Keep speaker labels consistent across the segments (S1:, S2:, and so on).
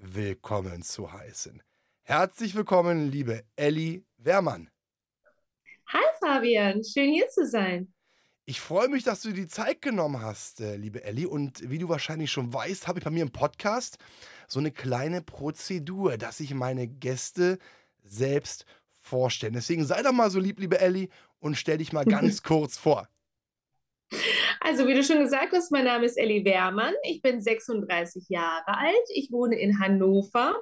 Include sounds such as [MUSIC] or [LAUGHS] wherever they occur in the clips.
S1: willkommen zu heißen. Herzlich willkommen, liebe Elli Wehrmann.
S2: Hi Fabian, schön hier zu sein.
S1: Ich freue mich, dass du dir die Zeit genommen hast, äh, liebe Elli. Und wie du wahrscheinlich schon weißt, habe ich bei mir im Podcast so eine kleine Prozedur, dass ich meine Gäste selbst vorstelle. Deswegen sei doch mal so lieb, liebe Elli, und stell dich mal [LAUGHS] ganz kurz vor.
S2: Also, wie du schon gesagt hast, mein Name ist Elli Wehrmann. Ich bin 36 Jahre alt. Ich wohne in Hannover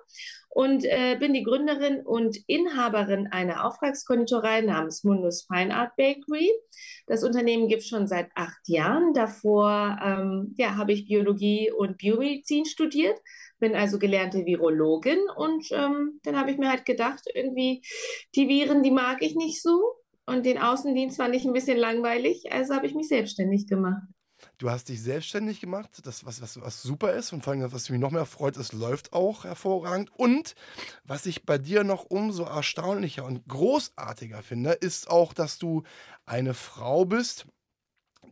S2: und äh, bin die Gründerin und Inhaberin einer Auftragskonditorei namens Mundus Fine Art Bakery. Das Unternehmen gibt es schon seit acht Jahren. Davor ähm, ja, habe ich Biologie und Biomedizin studiert, bin also gelernte Virologin und ähm, dann habe ich mir halt gedacht, irgendwie die Viren, die mag ich nicht so und den Außendienst fand ich ein bisschen langweilig, also habe ich mich selbstständig gemacht.
S1: Du hast dich selbstständig gemacht, das, was, was, was super ist und vor allem, was mich noch mehr freut, es läuft auch hervorragend. Und was ich bei dir noch umso erstaunlicher und großartiger finde, ist auch, dass du eine Frau bist,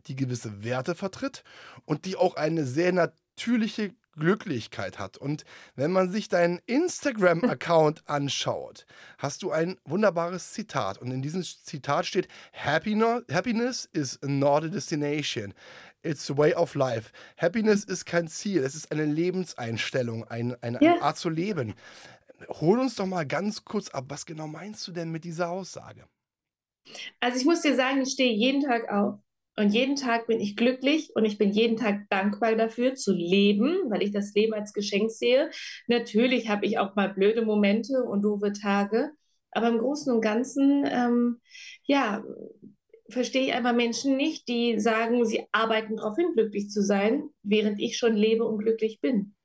S1: die gewisse Werte vertritt und die auch eine sehr natürliche Glücklichkeit hat. Und wenn man sich deinen Instagram-Account [LAUGHS] anschaut, hast du ein wunderbares Zitat. Und in diesem Zitat steht: Happiness is not a destination. It's a way of life. Happiness ist kein Ziel, es ist eine Lebenseinstellung, ein, eine, eine Art zu leben. Hol uns doch mal ganz kurz ab, was genau meinst du denn mit dieser Aussage?
S2: Also ich muss dir sagen, ich stehe jeden Tag auf und jeden Tag bin ich glücklich und ich bin jeden Tag dankbar dafür zu leben, weil ich das Leben als Geschenk sehe. Natürlich habe ich auch mal blöde Momente und doofe Tage, aber im Großen und Ganzen, ähm, ja, verstehe ich einfach Menschen nicht, die sagen, sie arbeiten darauf hin, glücklich zu sein, während ich schon lebe und glücklich bin.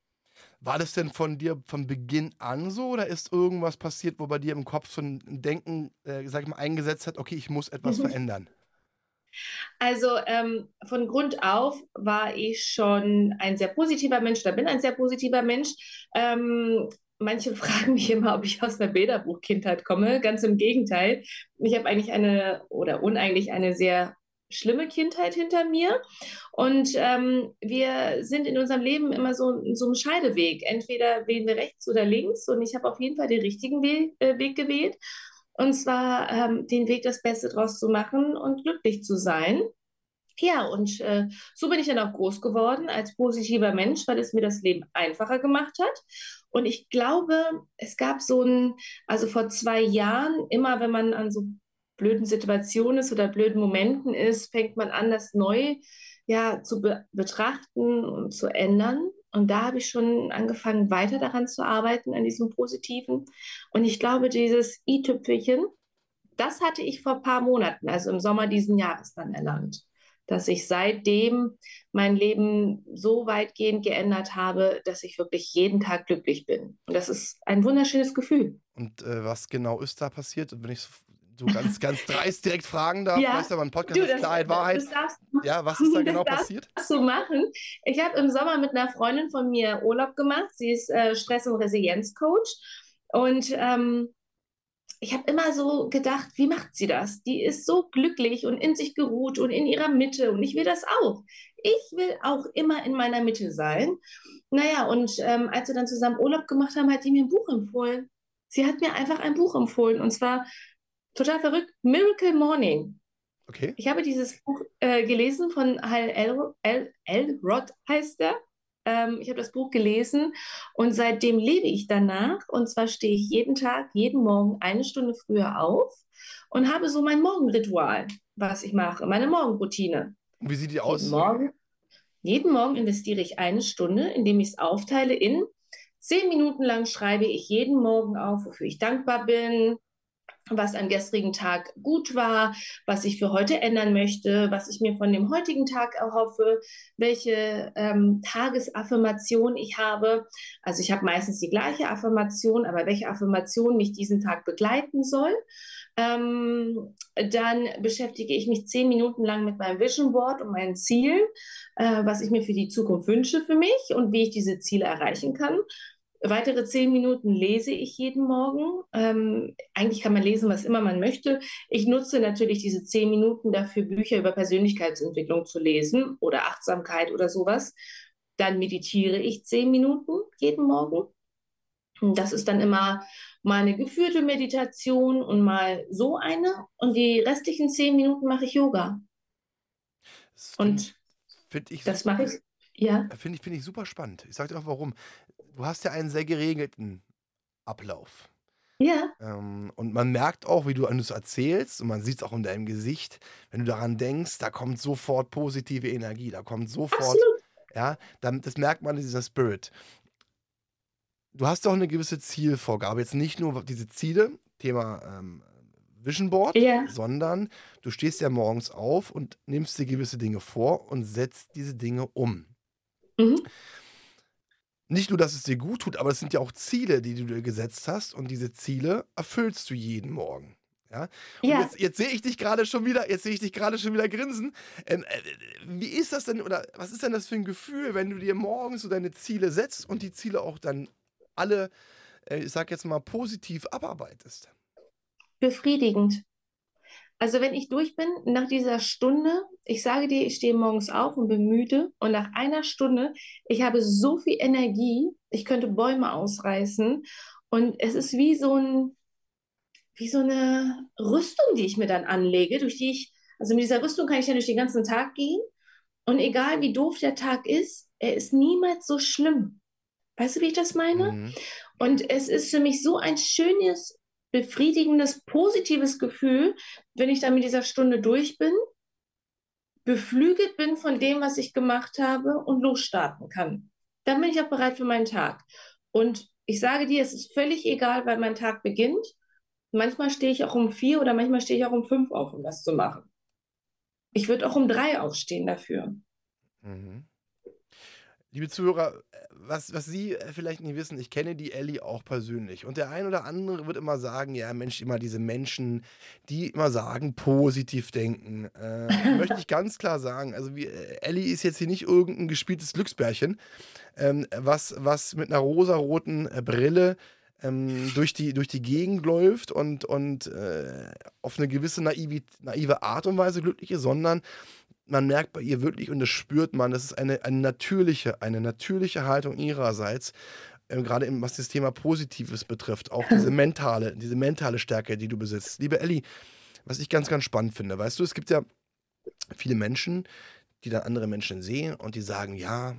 S1: War das denn von dir von Beginn an so oder ist irgendwas passiert, wo bei dir im Kopf so ein Denken, äh, sag ich mal, eingesetzt hat, okay, ich muss etwas verändern?
S2: Also ähm, von Grund auf war ich schon ein sehr positiver Mensch, da bin ein sehr positiver Mensch. Ähm, manche [LAUGHS] fragen mich immer, ob ich aus einer Bilderbuchkindheit komme. Ganz im Gegenteil. Ich habe eigentlich eine oder uneigentlich eine sehr schlimme Kindheit hinter mir. Und ähm, wir sind in unserem Leben immer so so einem Scheideweg. Entweder wählen wir rechts oder links. Und ich habe auf jeden Fall den richtigen Weg, äh, Weg gewählt. Und zwar ähm, den Weg, das Beste draus zu machen und glücklich zu sein. Ja, und äh, so bin ich dann auch groß geworden als positiver Mensch, weil es mir das Leben einfacher gemacht hat. Und ich glaube, es gab so ein, also vor zwei Jahren, immer wenn man an so blöden Situationen ist oder blöden Momenten ist, fängt man an, das neu ja, zu be betrachten und zu ändern. Und da habe ich schon angefangen, weiter daran zu arbeiten, an diesem Positiven. Und ich glaube, dieses i-Tüpfelchen, das hatte ich vor ein paar Monaten, also im Sommer diesen Jahres dann erlangt, dass ich seitdem mein Leben so weitgehend geändert habe, dass ich wirklich jeden Tag glücklich bin. Und das ist ein wunderschönes Gefühl.
S1: Und äh, was genau ist da passiert? Wenn ich so ganz, ganz dreist direkt fragen darf,
S2: ja.
S1: weißt du, mein Podcast du, das, ist Klarheit, Wahrheit. Ja, was ist da [LAUGHS] genau
S2: das
S1: passiert?
S2: Das so machen. Ich habe im Sommer mit einer Freundin von mir Urlaub gemacht. Sie ist äh, Stress- und Resilienzcoach. Und ähm, ich habe immer so gedacht, wie macht sie das? Die ist so glücklich und in sich geruht und in ihrer Mitte. Und ich will das auch. Ich will auch immer in meiner Mitte sein. Naja, und ähm, als wir dann zusammen Urlaub gemacht haben, hat sie mir ein Buch empfohlen. Sie hat mir einfach ein Buch empfohlen. Und zwar total verrückt, Miracle Morning.
S1: Okay.
S2: Ich habe dieses Buch äh, gelesen von Hal Elrod, heißt er. Ähm, ich habe das Buch gelesen und seitdem lebe ich danach. Und zwar stehe ich jeden Tag, jeden Morgen eine Stunde früher auf und habe so mein Morgenritual, was ich mache, meine Morgenroutine.
S1: Und wie sieht die aus?
S2: Jeden Morgen, jeden Morgen investiere ich eine Stunde, indem ich es aufteile in zehn Minuten lang schreibe ich jeden Morgen auf, wofür ich dankbar bin, was am gestrigen Tag gut war, was ich für heute ändern möchte, was ich mir von dem heutigen Tag erhoffe, welche ähm, Tagesaffirmation ich habe. Also ich habe meistens die gleiche Affirmation, aber welche Affirmation mich diesen Tag begleiten soll. Ähm, dann beschäftige ich mich zehn Minuten lang mit meinem Vision Board und meinen Zielen, äh, was ich mir für die Zukunft wünsche für mich und wie ich diese Ziele erreichen kann. Weitere zehn Minuten lese ich jeden Morgen. Ähm, eigentlich kann man lesen, was immer man möchte. Ich nutze natürlich diese zehn Minuten dafür, Bücher über Persönlichkeitsentwicklung zu lesen oder Achtsamkeit oder sowas. Dann meditiere ich zehn Minuten jeden Morgen. Und das ist dann immer mal eine geführte Meditation und mal so eine. Und die restlichen zehn Minuten mache ich Yoga.
S1: Das
S2: Und
S1: ich,
S2: das mache ich, ja.
S1: finde ich, finde ich super spannend. Ich sage dir auch warum. Du hast ja einen sehr geregelten Ablauf.
S2: Ja,
S1: Ähm, und man merkt auch, wie du es erzählst, und man sieht es auch in deinem Gesicht, wenn du daran denkst, da kommt sofort positive Energie, da kommt sofort,
S2: absolut.
S1: ja, das merkt man in dieser Spirit. Du hast auch eine gewisse Zielvorgabe, jetzt nicht nur diese Ziele, Thema ähm, Vision Board,
S2: Ja,
S1: sondern du stehst ja morgens auf und nimmst dir gewisse Dinge vor und setzt diese Dinge um.
S2: mhm.
S1: Nicht nur, dass es dir gut tut, aber es sind ja auch Ziele, die du dir gesetzt hast und diese Ziele erfüllst du jeden Morgen. Ja? Und
S2: Ja.
S1: jetzt, jetzt sehe ich dich gerade schon wieder, jetzt sehe ich dich gerade schon wieder grinsen. Ähm, äh, wie ist das denn oder was ist denn das für ein Gefühl, wenn du dir morgens so deine Ziele setzt und die Ziele auch dann alle, äh, ich sag jetzt mal, positiv abarbeitest?
S2: Befriedigend. Also wenn ich durch bin, nach dieser Stunde, ich sage dir, ich stehe morgens auf und bin müde und nach einer Stunde, ich habe so viel Energie, ich könnte Bäume ausreißen und es ist wie so ein, wie so eine Rüstung, die ich mir dann anlege, durch die ich, also mit dieser Rüstung kann ich ja durch den ganzen Tag gehen und egal wie doof der Tag ist, er ist niemals so schlimm. Weißt du, wie ich das meine?
S1: Mhm.
S2: Und es ist für mich so ein schönes, befriedigendes, positives Gefühl, wenn ich dann mit dieser Stunde durch bin, beflügelt bin von dem, was ich gemacht habe und losstarten kann. Dann bin ich auch bereit für meinen Tag. Und ich sage dir, es ist völlig egal, wann mein Tag beginnt. Manchmal stehe ich auch um vier oder manchmal stehe ich auch um fünf auf, um das zu machen. Ich würde auch um drei aufstehen dafür.
S1: Mhm. Liebe Zuhörer, äh, was, was Sie äh, vielleicht nicht wissen, ich kenne die Ellie auch persönlich. Und der ein oder andere wird immer sagen, ja Mensch, immer diese Menschen, die immer sagen, positiv denken. Äh, [LAUGHS] möchte ich ganz klar sagen, also wie, äh, Ellie ist jetzt hier nicht irgendein gespieltes Glücksbärchen, ähm, was, was mit einer rosaroten Brille ähm, durch, die, durch die Gegend läuft und, und äh, auf eine gewisse naive, naive Art und Weise glücklich ist, sondern man merkt bei ihr wirklich und das spürt man, das ist eine, eine natürliche, eine natürliche Haltung ihrerseits, ähm, gerade im, was das Thema Positives betrifft, auch [LAUGHS] diese mentale, diese mentale Stärke, die du besitzt. Liebe Elli, was ich ganz, ganz spannend finde, weißt du, es gibt ja viele Menschen, die dann andere Menschen sehen und die sagen, ja,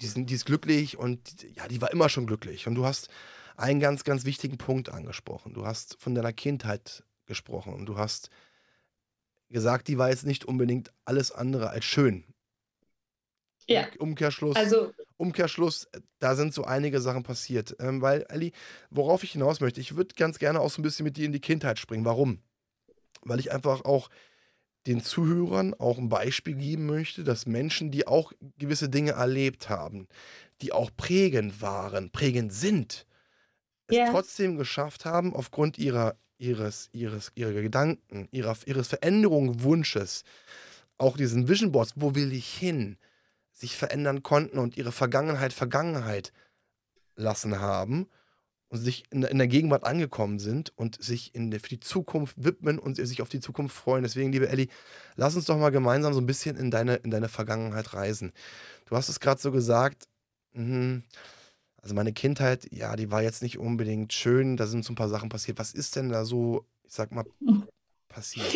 S1: die, sind, die ist glücklich und ja, die war immer schon glücklich. Und du hast einen ganz, ganz wichtigen Punkt angesprochen. Du hast von deiner Kindheit gesprochen und du hast gesagt, die war jetzt nicht unbedingt alles andere als schön.
S2: Ja,
S1: Umkehrschluss,
S2: also
S1: Umkehrschluss, da sind so einige Sachen passiert. Ähm, weil, Ali, worauf ich hinaus möchte, ich würde ganz gerne auch so ein bisschen mit dir in die Kindheit springen. Warum? Weil ich einfach auch den Zuhörern auch ein Beispiel geben möchte, dass Menschen, die auch gewisse Dinge erlebt haben, die auch prägend waren, prägend sind, es
S2: Ja.
S1: trotzdem geschafft haben, aufgrund ihrer, ihres, ihres, ihrer Gedanken, ihrer, ihres Veränderung, Wunsches, auch diesen Vision Boards, wo will ich hin, sich verändern konnten und ihre Vergangenheit Vergangenheit lassen haben und sich in, in der Gegenwart angekommen sind und sich in der, für die Zukunft widmen und sich auf die Zukunft freuen. Deswegen, liebe Elli, lass uns doch mal gemeinsam so ein bisschen in deine, in deine Vergangenheit reisen. Du hast es gerade so gesagt, mhm, also meine Kindheit, ja, die war jetzt nicht unbedingt schön, da sind so ein paar Sachen passiert. Was ist denn da so, ich sag mal, passiert?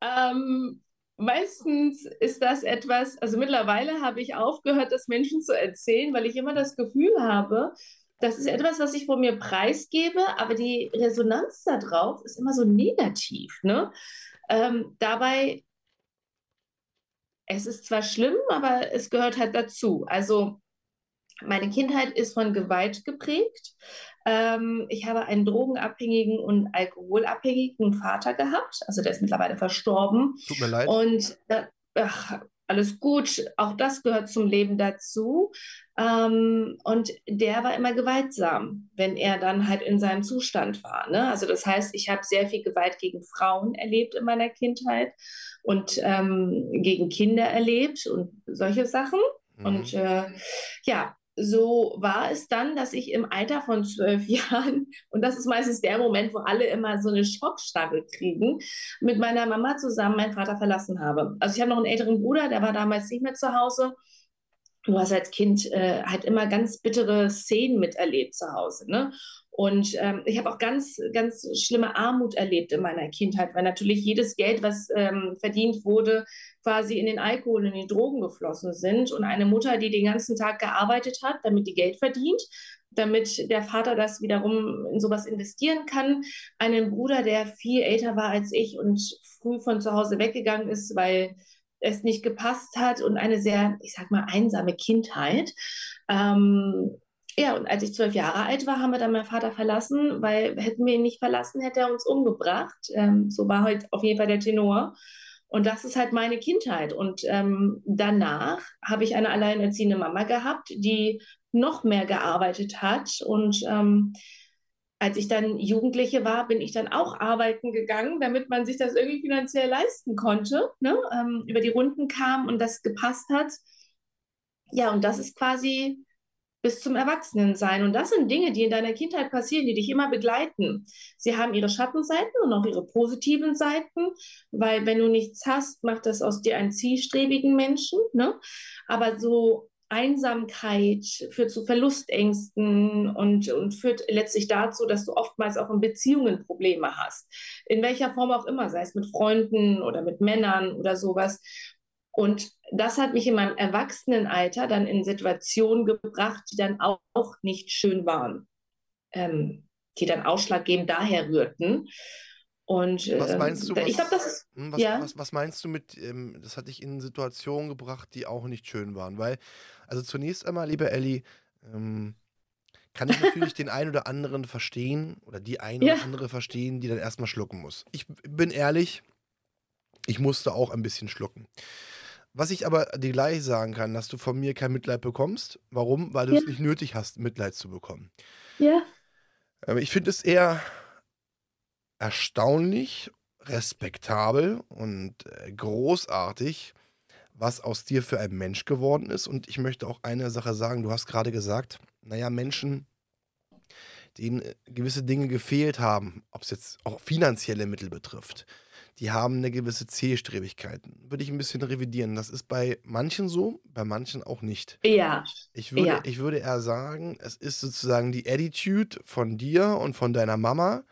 S2: Ähm, meistens ist das etwas, also mittlerweile habe ich aufgehört, das Menschen zu erzählen, weil ich immer das Gefühl habe, das ist etwas, was ich von mir preisgebe, aber die Resonanz darauf ist immer so negativ, ne? Ähm, dabei, es ist zwar schlimm, aber es gehört halt dazu. Also Meine Kindheit ist von Gewalt geprägt. Ähm, ich habe einen drogenabhängigen und alkoholabhängigen Vater gehabt. Also der ist mittlerweile verstorben.
S1: Tut mir leid.
S2: Und äh, ach, alles gut, auch das gehört zum Leben dazu. Ähm, und der war immer gewaltsam, wenn er dann halt in seinem Zustand war. Ne? Also das heißt, ich habe sehr viel Gewalt gegen Frauen erlebt in meiner Kindheit und ähm, gegen Kinder erlebt und solche Sachen. Mhm. Und äh, ja, so war es dann, dass ich im Alter von zwölf [LAUGHS] Jahren, und das ist meistens der Moment, wo alle immer so eine Schockstarre kriegen, mit meiner Mama zusammen meinen Vater verlassen habe. Also ich habe noch einen älteren Bruder, der war damals nicht mehr zu Hause. Du hast als Kind äh, halt immer ganz bittere Szenen miterlebt zu Hause. Ne? Und ähm, ich habe auch ganz, ganz schlimme Armut erlebt in meiner Kindheit, weil natürlich jedes Geld, was ähm, verdient wurde, quasi in den Alkohol in die Drogen geflossen sind. Und eine Mutter, die den ganzen Tag gearbeitet hat, damit die Geld verdient, damit der Vater das wiederum in sowas investieren kann. Einen Bruder, der viel älter war als ich und früh von zu Hause weggegangen ist, weil es nicht gepasst hat und eine sehr, ich sag mal, einsame Kindheit. Ähm, ja, und als ich zwölf Jahre alt war, haben wir dann meinen Vater verlassen, weil hätten wir ihn nicht verlassen, hätte er uns umgebracht. Ähm, so war heute auf jeden Fall der Tenor. Und das ist halt meine Kindheit. Und ähm, danach habe ich eine alleinerziehende Mama gehabt, die noch mehr gearbeitet hat. Und ähm, als ich dann Jugendliche war, bin ich dann auch arbeiten gegangen, damit man sich das irgendwie finanziell leisten konnte, ne? Ähm, über die Runden kam und das gepasst hat. Ja, und das ist quasi bis zum Erwachsenensein. Und das sind Dinge, die in deiner Kindheit passieren, die dich immer begleiten. Sie haben ihre Schattenseiten und auch ihre positiven Seiten, weil wenn du nichts hast, macht das aus dir einen zielstrebigen Menschen. Ne? Aber so Einsamkeit führt zu Verlustängsten und, und führt letztlich dazu, dass du oftmals auch in Beziehungen Probleme hast. In welcher Form auch immer, sei es mit Freunden oder mit Männern oder sowas. Und das hat mich in meinem Erwachsenenalter dann in Situationen gebracht, die dann auch, auch nicht schön waren, ähm, die dann ausschlaggebend daher rührten. Und
S1: was ähm, meinst du? Was,
S2: ich glaube, das ist.
S1: Hm, was,
S2: ja?
S1: was, was, meinst du mit, ähm, das hat dich in Situationen gebracht, die auch nicht schön waren? Weil, also zunächst einmal, liebe Ellie, ähm, kann ich natürlich den einen oder anderen verstehen oder die eine ja. oder andere verstehen, die dann erstmal schlucken muss. Ich bin ehrlich, ich musste auch ein bisschen schlucken. Was ich aber dir gleich sagen kann, dass du von mir kein Mitleid bekommst. Warum? Weil du ja. es nicht nötig hast, Mitleid zu bekommen.
S2: Ja.
S1: Ähm, ich finde es eher erstaunlich, respektabel und äh, großartig, was aus dir für ein Mensch geworden ist. Und ich möchte auch eine Sache sagen. Du hast gerade gesagt, naja, Menschen, denen äh, gewisse Dinge gefehlt haben, ob es jetzt auch finanzielle Mittel betrifft, die haben eine gewisse Zielstrebigkeit. Würde ich ein bisschen revidieren. Das ist bei manchen so, bei manchen auch nicht.
S2: Ja.
S1: Ich würde,
S2: ja.
S1: ich würde eher sagen, es ist sozusagen die Attitude von dir und von deiner Mama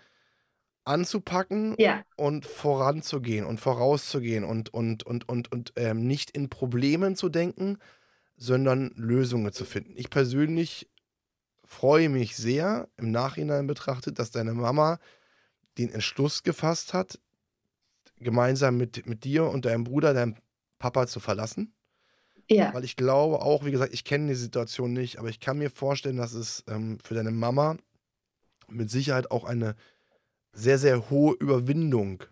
S1: anzupacken
S2: ja.
S1: und voranzugehen und vorauszugehen und, und, und, und, und ähm, nicht in Problemen zu denken, sondern Lösungen zu finden. Ich persönlich freue mich sehr im Nachhinein betrachtet, dass deine Mama den Entschluss gefasst hat, gemeinsam mit, mit dir und deinem Bruder, deinem Papa zu verlassen.
S2: Ja.
S1: Weil ich glaube auch, wie gesagt, ich kenne die Situation nicht, aber ich kann mir vorstellen, dass es ähm, für deine Mama mit Sicherheit auch eine sehr, sehr hohe Überwindung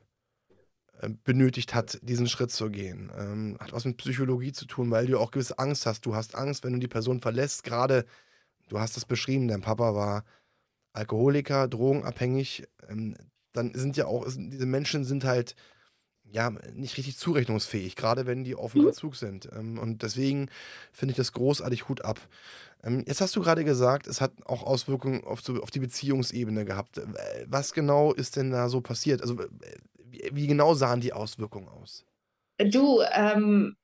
S1: äh, benötigt hat, diesen Schritt zu gehen. Ähm, hat was mit Psychologie zu tun, weil du auch gewisse Angst hast. Du hast Angst, wenn du die Person verlässt. Gerade, du hast es beschrieben, dein Papa war Alkoholiker, drogenabhängig. Ähm, dann sind ja auch, diese Menschen sind halt ja, nicht richtig zurechnungsfähig, gerade wenn die auf dem mhm. Zug sind. Ähm, und deswegen finde ich das großartig Hut ab. Ähm, jetzt hast du gerade gesagt, es hat auch Auswirkungen auf, die Beziehungsebene gehabt. Was genau ist denn da so passiert? Also, wie, wie genau sahen die Auswirkungen aus?
S2: Du, ähm,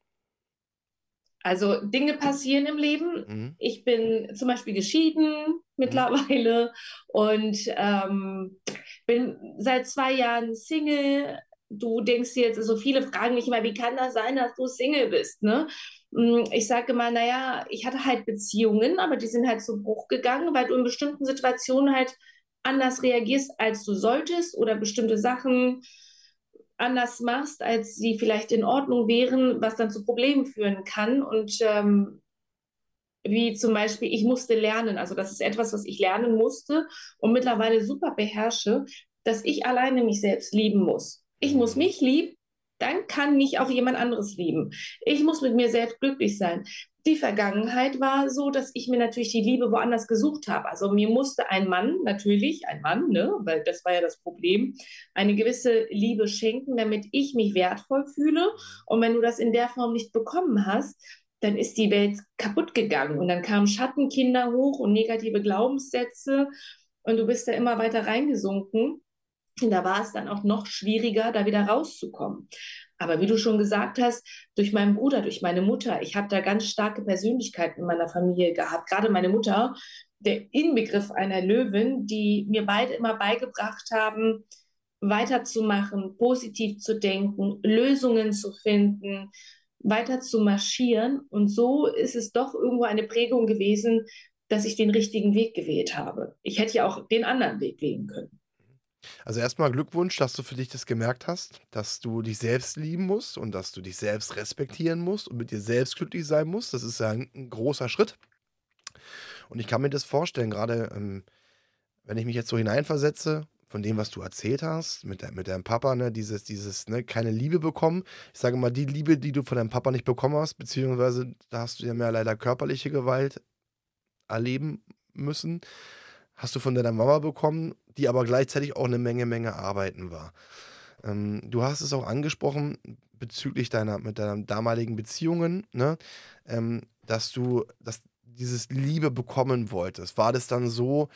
S2: also Dinge passieren im Leben. Mhm. Ich bin zum Beispiel geschieden mhm. mittlerweile mhm. und ähm, bin seit zwei Jahren Single, du denkst dir jetzt, so viele fragen mich immer, wie kann das sein, dass du Single bist, ne? Mm, ich sage immer, naja, ich hatte halt Beziehungen, aber die sind halt zu Bruch gegangen, weil du in bestimmten Situationen halt anders reagierst, als du solltest oder bestimmte Sachen anders machst, als sie vielleicht in Ordnung wären, was dann zu Problemen führen kann. Und ähm, wie zum Beispiel, ich musste lernen. Also das ist etwas, was ich lernen musste und mittlerweile super beherrsche, dass ich alleine mich selbst lieben muss. Ich muss mich lieben, dann kann mich auch jemand anderes lieben. Ich muss mit mir selbst glücklich sein. Die Vergangenheit war so, dass ich mir natürlich die Liebe woanders gesucht habe. Also mir musste ein Mann, natürlich ein Mann, ne, weil das war ja das Problem, eine gewisse Liebe schenken, damit ich mich wertvoll fühle. Und wenn du das in der Form nicht bekommen hast, dann ist die Welt kaputt gegangen und dann kamen Schattenkinder hoch und negative Glaubenssätze und du bist da immer weiter reingesunken. Und da war es dann auch noch schwieriger, da wieder rauszukommen. Aber wie du schon gesagt hast, durch meinen Bruder, durch meine Mutter, ich habe da ganz starke Persönlichkeiten in meiner Familie gehabt. Gerade meine Mutter, der Inbegriff einer Löwin, die mir beide immer beigebracht haben, weiterzumachen, positiv zu denken, Lösungen zu finden, weiter zu marschieren. Und so ist es doch irgendwo eine Prägung gewesen, dass ich den richtigen Weg gewählt habe. Ich hätte ja auch den anderen Weg wählen können.
S1: Also erstmal Glückwunsch, dass du für dich das gemerkt hast, dass du dich selbst lieben musst und dass du dich selbst respektieren musst und mit dir selbst glücklich sein musst. Das ist ja ein, ein großer Schritt. Und ich kann mir das vorstellen, gerade ähm, wenn ich mich jetzt so hineinversetze, von dem, was du erzählt hast, mit, de mit deinem Papa, ne, dieses, dieses, ne, keine Liebe bekommen. Ich sage mal, die Liebe, die du von deinem Papa nicht bekommen hast, beziehungsweise da hast du ja mehr leider körperliche Gewalt erleben müssen, hast du von deiner Mama bekommen, die aber gleichzeitig auch eine Menge, Menge Arbeiten war. Ähm, du hast es auch angesprochen bezüglich deiner, mit deinen damaligen Beziehungen, ne, ähm, dass du, dass dieses Liebe bekommen wolltest. War das dann so,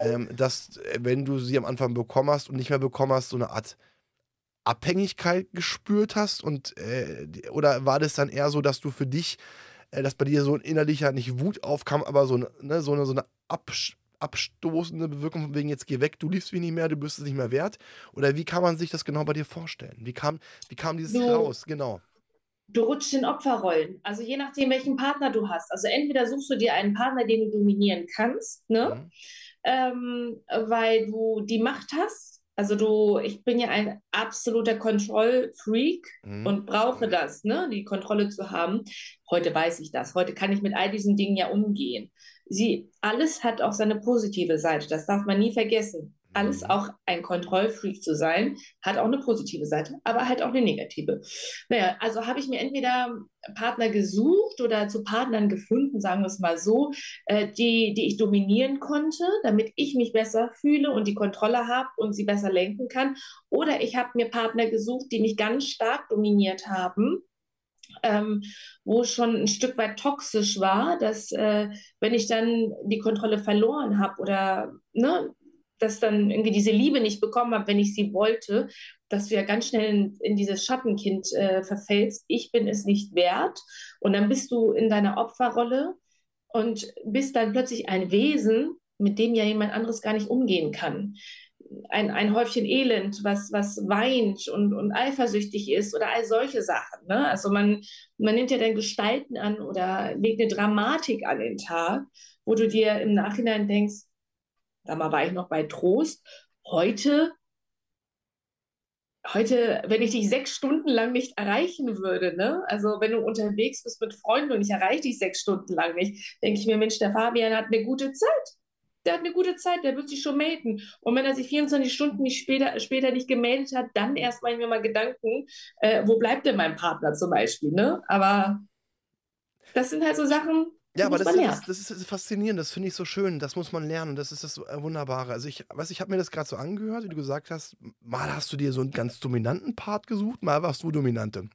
S1: ähm, dass, äh, wenn du sie am Anfang bekommen hast und nicht mehr bekommen hast, so eine Art Abhängigkeit gespürt hast? Und, äh, oder war das dann eher so, dass du für dich, äh, dass bei dir so ein innerlicher, nicht Wut aufkam, aber so, ne, so eine, so eine Absch abstoßende Bewirkung von wegen, jetzt geh weg, du liebst mich nicht mehr, du bist es nicht mehr wert? Oder wie kann man sich das genau bei dir vorstellen? Wie kam, wie kam dieses
S2: du,
S1: raus? Genau.
S2: Du rutschst in Opferrollen. Also je nachdem, welchen Partner du hast. Also entweder suchst du dir einen Partner, den du dominieren kannst, ne? Mhm ähm, weil du die Macht hast. Also du, ich bin ja ein absoluter Kontrollfreak mhm. und brauche das, ne, die Kontrolle zu haben. Heute weiß ich das. Heute kann ich mit all diesen Dingen ja umgehen. Sie, alles hat auch seine positive Seite. Das darf man nie vergessen alles mhm. auch ein Kontrollfreak zu sein, hat auch eine positive Seite, aber halt auch eine negative. Naja, also habe ich mir entweder Partner gesucht oder zu Partnern gefunden, sagen wir es mal so, äh, die, die ich dominieren konnte, damit ich mich besser fühle und die Kontrolle habe und sie besser lenken kann. Oder ich habe mir Partner gesucht, die mich ganz stark dominiert haben. Ähm, wo schon ein Stück weit toxisch war, dass äh, wenn ich dann die Kontrolle verloren habe oder ne, dass dann irgendwie diese Liebe nicht bekommen habe, wenn ich sie wollte, dass du ja ganz schnell in, in dieses Schattenkind äh, verfällst. Ich bin es nicht wert. Und dann bist du in deiner Opferrolle und bist dann plötzlich ein Wesen, mit dem ja jemand anderes gar nicht umgehen kann. Ein, ein Häufchen Elend, was, was weint und, und eifersüchtig ist oder all solche Sachen. Ne? Also man, man nimmt ja dann Gestalten an oder legt eine Dramatik an den Tag, wo du dir im Nachhinein denkst, Damals war ich noch bei Trost. Heute, heute, wenn ich dich sechs Stunden lang nicht erreichen würde, ne? also wenn du unterwegs bist mit Freunden und ich erreiche dich sechs Stunden lang nicht, denke ich mir, Mensch, der Fabian hat eine gute Zeit. Der hat eine gute Zeit, der wird sich schon melden. Und wenn er sich 24 Stunden nicht später, später nicht gemeldet hat, dann erst mache ich mir mal Gedanken, äh, wo bleibt denn mein Partner zum Beispiel. Ne? Aber das sind halt so Sachen,
S1: ja, aber das, das, das, ist faszinierend, das finde ich so schön, das muss man lernen, das ist das Wunderbare. Also ich, weiß, ich habe mir das gerade so angehört, wie du gesagt hast, mal hast du dir so einen ganz dominanten Part gesucht, mal warst du Dominante.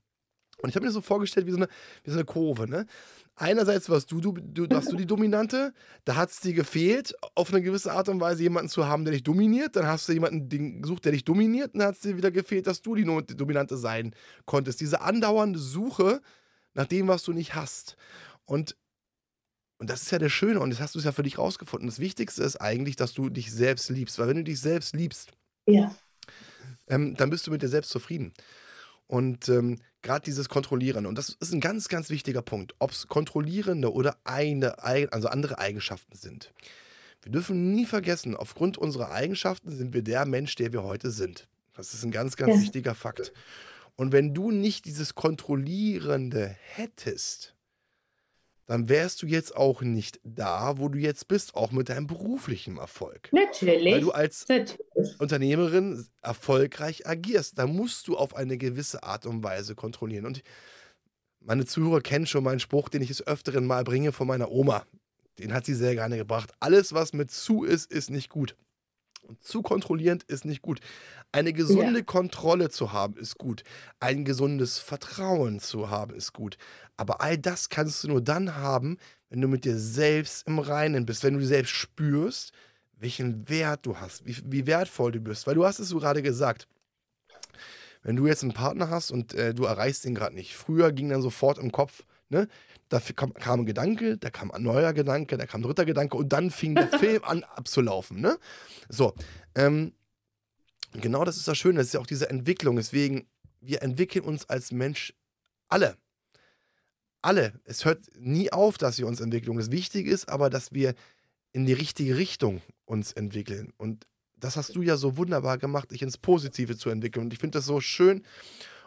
S1: Und ich habe mir das so vorgestellt wie so eine, wie so eine Kurve, ne? Einerseits warst du, du, du, warst du die Dominante, da hat es dir gefehlt, auf eine gewisse Art und Weise jemanden zu haben, der dich dominiert. Dann hast du jemanden gesucht, der dich dominiert, und dann hat es dir wieder gefehlt, dass du die Dominante sein konntest. Diese andauernde Suche nach dem, was du nicht hast. Und und das ist ja das Schöne und das hast du ja für dich rausgefunden. Das Wichtigste ist eigentlich, dass du dich selbst liebst. Weil wenn du dich selbst liebst,
S2: ja.
S1: ähm, dann bist du mit dir selbst zufrieden. Und ähm, gerade dieses Kontrollieren, und das ist ein ganz, ganz wichtiger Punkt, ob es kontrollierende oder eine, also andere Eigenschaften sind. Wir dürfen nie vergessen, aufgrund unserer Eigenschaften sind wir der Mensch, der wir heute sind. Das ist ein ganz, ganz ja. wichtiger Fakt. Und wenn du nicht dieses Kontrollierende hättest, dann wärst du jetzt auch nicht da, wo du jetzt bist, auch mit deinem beruflichen Erfolg.
S2: Natürlich.
S1: Weil du als
S2: Natürlich.
S1: Unternehmerin erfolgreich agierst. Da musst du auf eine gewisse Art und Weise kontrollieren. Und meine Zuhörer kennen schon meinen Spruch, den ich des Öfteren mal bringe von meiner Oma. Den hat sie sehr gerne gebracht. Alles, was mit zu ist, ist nicht gut. Und zu kontrollierend ist nicht gut. Eine gesunde
S2: Ja.
S1: Kontrolle zu haben, ist gut. Ein gesundes Vertrauen zu haben, ist gut. Aber all das kannst du nur dann haben, wenn du mit dir selbst im Reinen bist, wenn du selbst spürst, welchen Wert du hast, wie, wie wertvoll du bist. Weil du hast es so gerade gesagt. Wenn du jetzt einen Partner hast und äh, du erreichst den gerade nicht. Früher ging dann sofort im Kopf, ne? Da kam, kam ein Gedanke, da kam ein neuer Gedanke, da kam ein dritter Gedanke und dann fing der [LAUGHS] Film an abzulaufen, ne? So, ähm, genau das ist das Schöne, das ist ja auch diese Entwicklung. Deswegen, wir entwickeln uns als Mensch alle. Alle. Es hört nie auf, dass wir uns entwickeln. Das Wichtige ist aber, dass wir in die richtige Richtung uns entwickeln. Und das hast du ja so wunderbar gemacht, dich ins Positive zu entwickeln. Und ich finde das so schön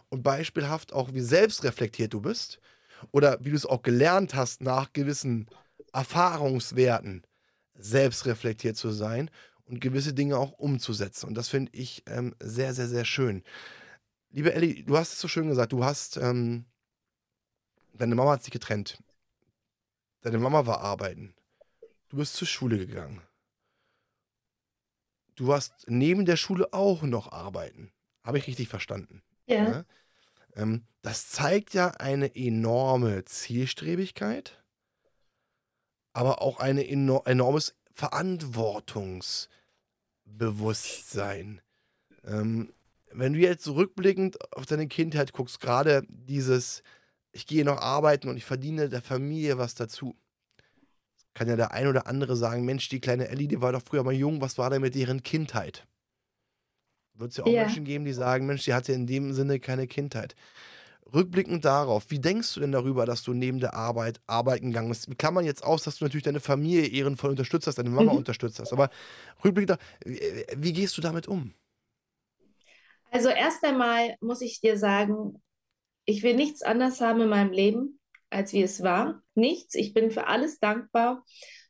S1: und beispielhaft auch, wie selbstreflektiert du bist. Oder wie du es auch gelernt hast, nach gewissen Erfahrungswerten selbstreflektiert zu sein und gewisse Dinge auch umzusetzen. Und das finde ich ähm, sehr, sehr, sehr schön. Liebe Elli, du hast es so schön gesagt, du hast, ähm, deine Mama hat sich getrennt. Deine Mama war arbeiten. Du bist zur Schule gegangen. Du warst neben der Schule auch noch arbeiten. Habe ich richtig verstanden?
S2: Ja.
S1: Ja? Ähm, das zeigt ja eine enorme Zielstrebigkeit, aber auch ein enor enormes Verantwortungsbewusstsein. Ähm, wenn du jetzt rückblickend auf deine Kindheit guckst, gerade dieses, ich gehe noch arbeiten und ich verdiene der Familie was dazu. Kann ja der ein oder andere sagen, Mensch, die kleine Ellie, die war doch früher mal jung, was war denn mit deren Kindheit? Wird es ja auch
S2: Ja.
S1: Menschen geben, die sagen, Mensch, die hatte in dem Sinne keine Kindheit. Rückblickend darauf, wie denkst du denn darüber, dass du neben der Arbeit arbeiten gegangen bist? Wir klammern jetzt aus, dass du natürlich deine Familie ehrenvoll unterstützt hast, deine Mama
S2: Mhm.
S1: unterstützt hast. Aber rückblickend, wie, wie gehst du damit um?
S2: Also erst einmal muss ich dir sagen, ich will nichts anders haben in meinem Leben, als wie es war. Nichts. Ich bin für alles dankbar.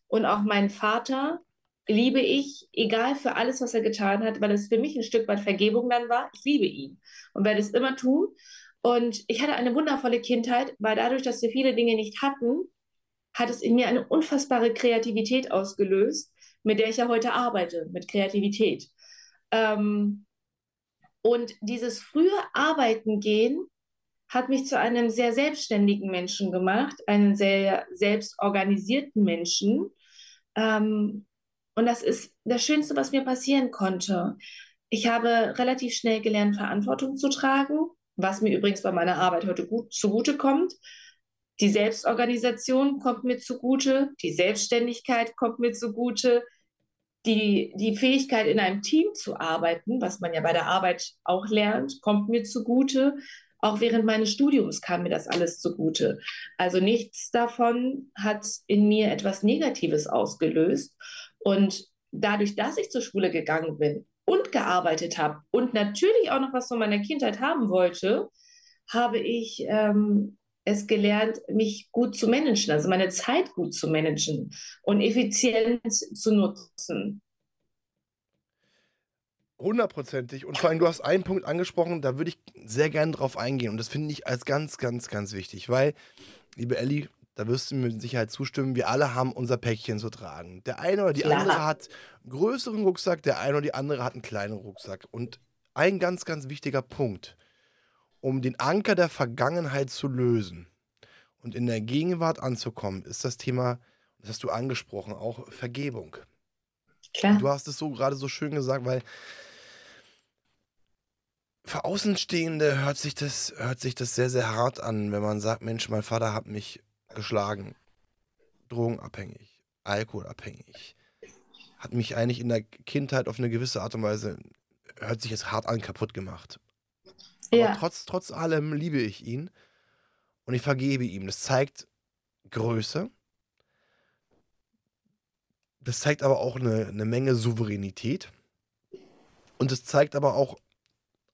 S2: Und auch meinen Vater liebe ich, egal für alles, was er getan hat, weil es für mich ein Stück weit Vergebung dann war. Ich liebe ihn und werde es immer tun. Und ich hatte eine wundervolle Kindheit, weil dadurch, dass wir viele Dinge nicht hatten, hat es in mir eine unfassbare Kreativität ausgelöst, mit der ich ja heute arbeite, mit Kreativität. Ähm, und dieses frühe Arbeiten gehen hat mich zu einem sehr selbstständigen Menschen gemacht, einen sehr selbstorganisierten Menschen. Ähm, und das ist das Schönste, was mir passieren konnte. Ich habe relativ schnell gelernt, Verantwortung zu tragen, was mir übrigens bei meiner Arbeit heute gut zugute kommt. Die Selbstorganisation kommt mir zugute, die Selbstständigkeit kommt mir zugute, die, die Fähigkeit, in einem Team zu arbeiten, was man ja bei der Arbeit auch lernt, kommt mir zugute. Auch während meines Studiums kam mir das alles zugute. Also nichts davon hat in mir etwas Negatives ausgelöst. Und dadurch, dass ich zur Schule gegangen bin und gearbeitet habe und natürlich auch noch was von meiner Kindheit haben wollte, habe ich ähm, es gelernt, mich gut zu managen, also meine Zeit gut zu managen und effizient zu nutzen.
S1: Hundertprozentig. Und vor allem, du hast einen Punkt angesprochen, da würde ich sehr gerne drauf eingehen. Und das finde ich als ganz, ganz, ganz wichtig, weil, liebe Elli, da wirst du mir mit Sicherheit zustimmen, wir alle haben unser Päckchen zu tragen. Der eine oder die
S2: Klar.
S1: andere hat einen größeren Rucksack, der eine oder die andere hat einen kleinen Rucksack. Und ein ganz, ganz wichtiger Punkt, um den Anker der Vergangenheit zu lösen und in der Gegenwart anzukommen, ist das Thema, das hast du angesprochen, auch Vergebung.
S2: Klar.
S1: Du hast es so gerade so schön gesagt, weil für Außenstehende hört sich, das, hört sich das sehr, sehr hart an, wenn man sagt, Mensch, mein Vater hat mich geschlagen, drogenabhängig, alkoholabhängig, hat mich eigentlich in der Kindheit auf eine gewisse Art und Weise, hört sich jetzt hart an, kaputt gemacht. Aber
S2: Ja,
S1: trotz, trotz allem liebe ich ihn und ich vergebe ihm. Das zeigt Größe. Das zeigt aber auch eine, eine Menge Souveränität. Und es zeigt aber auch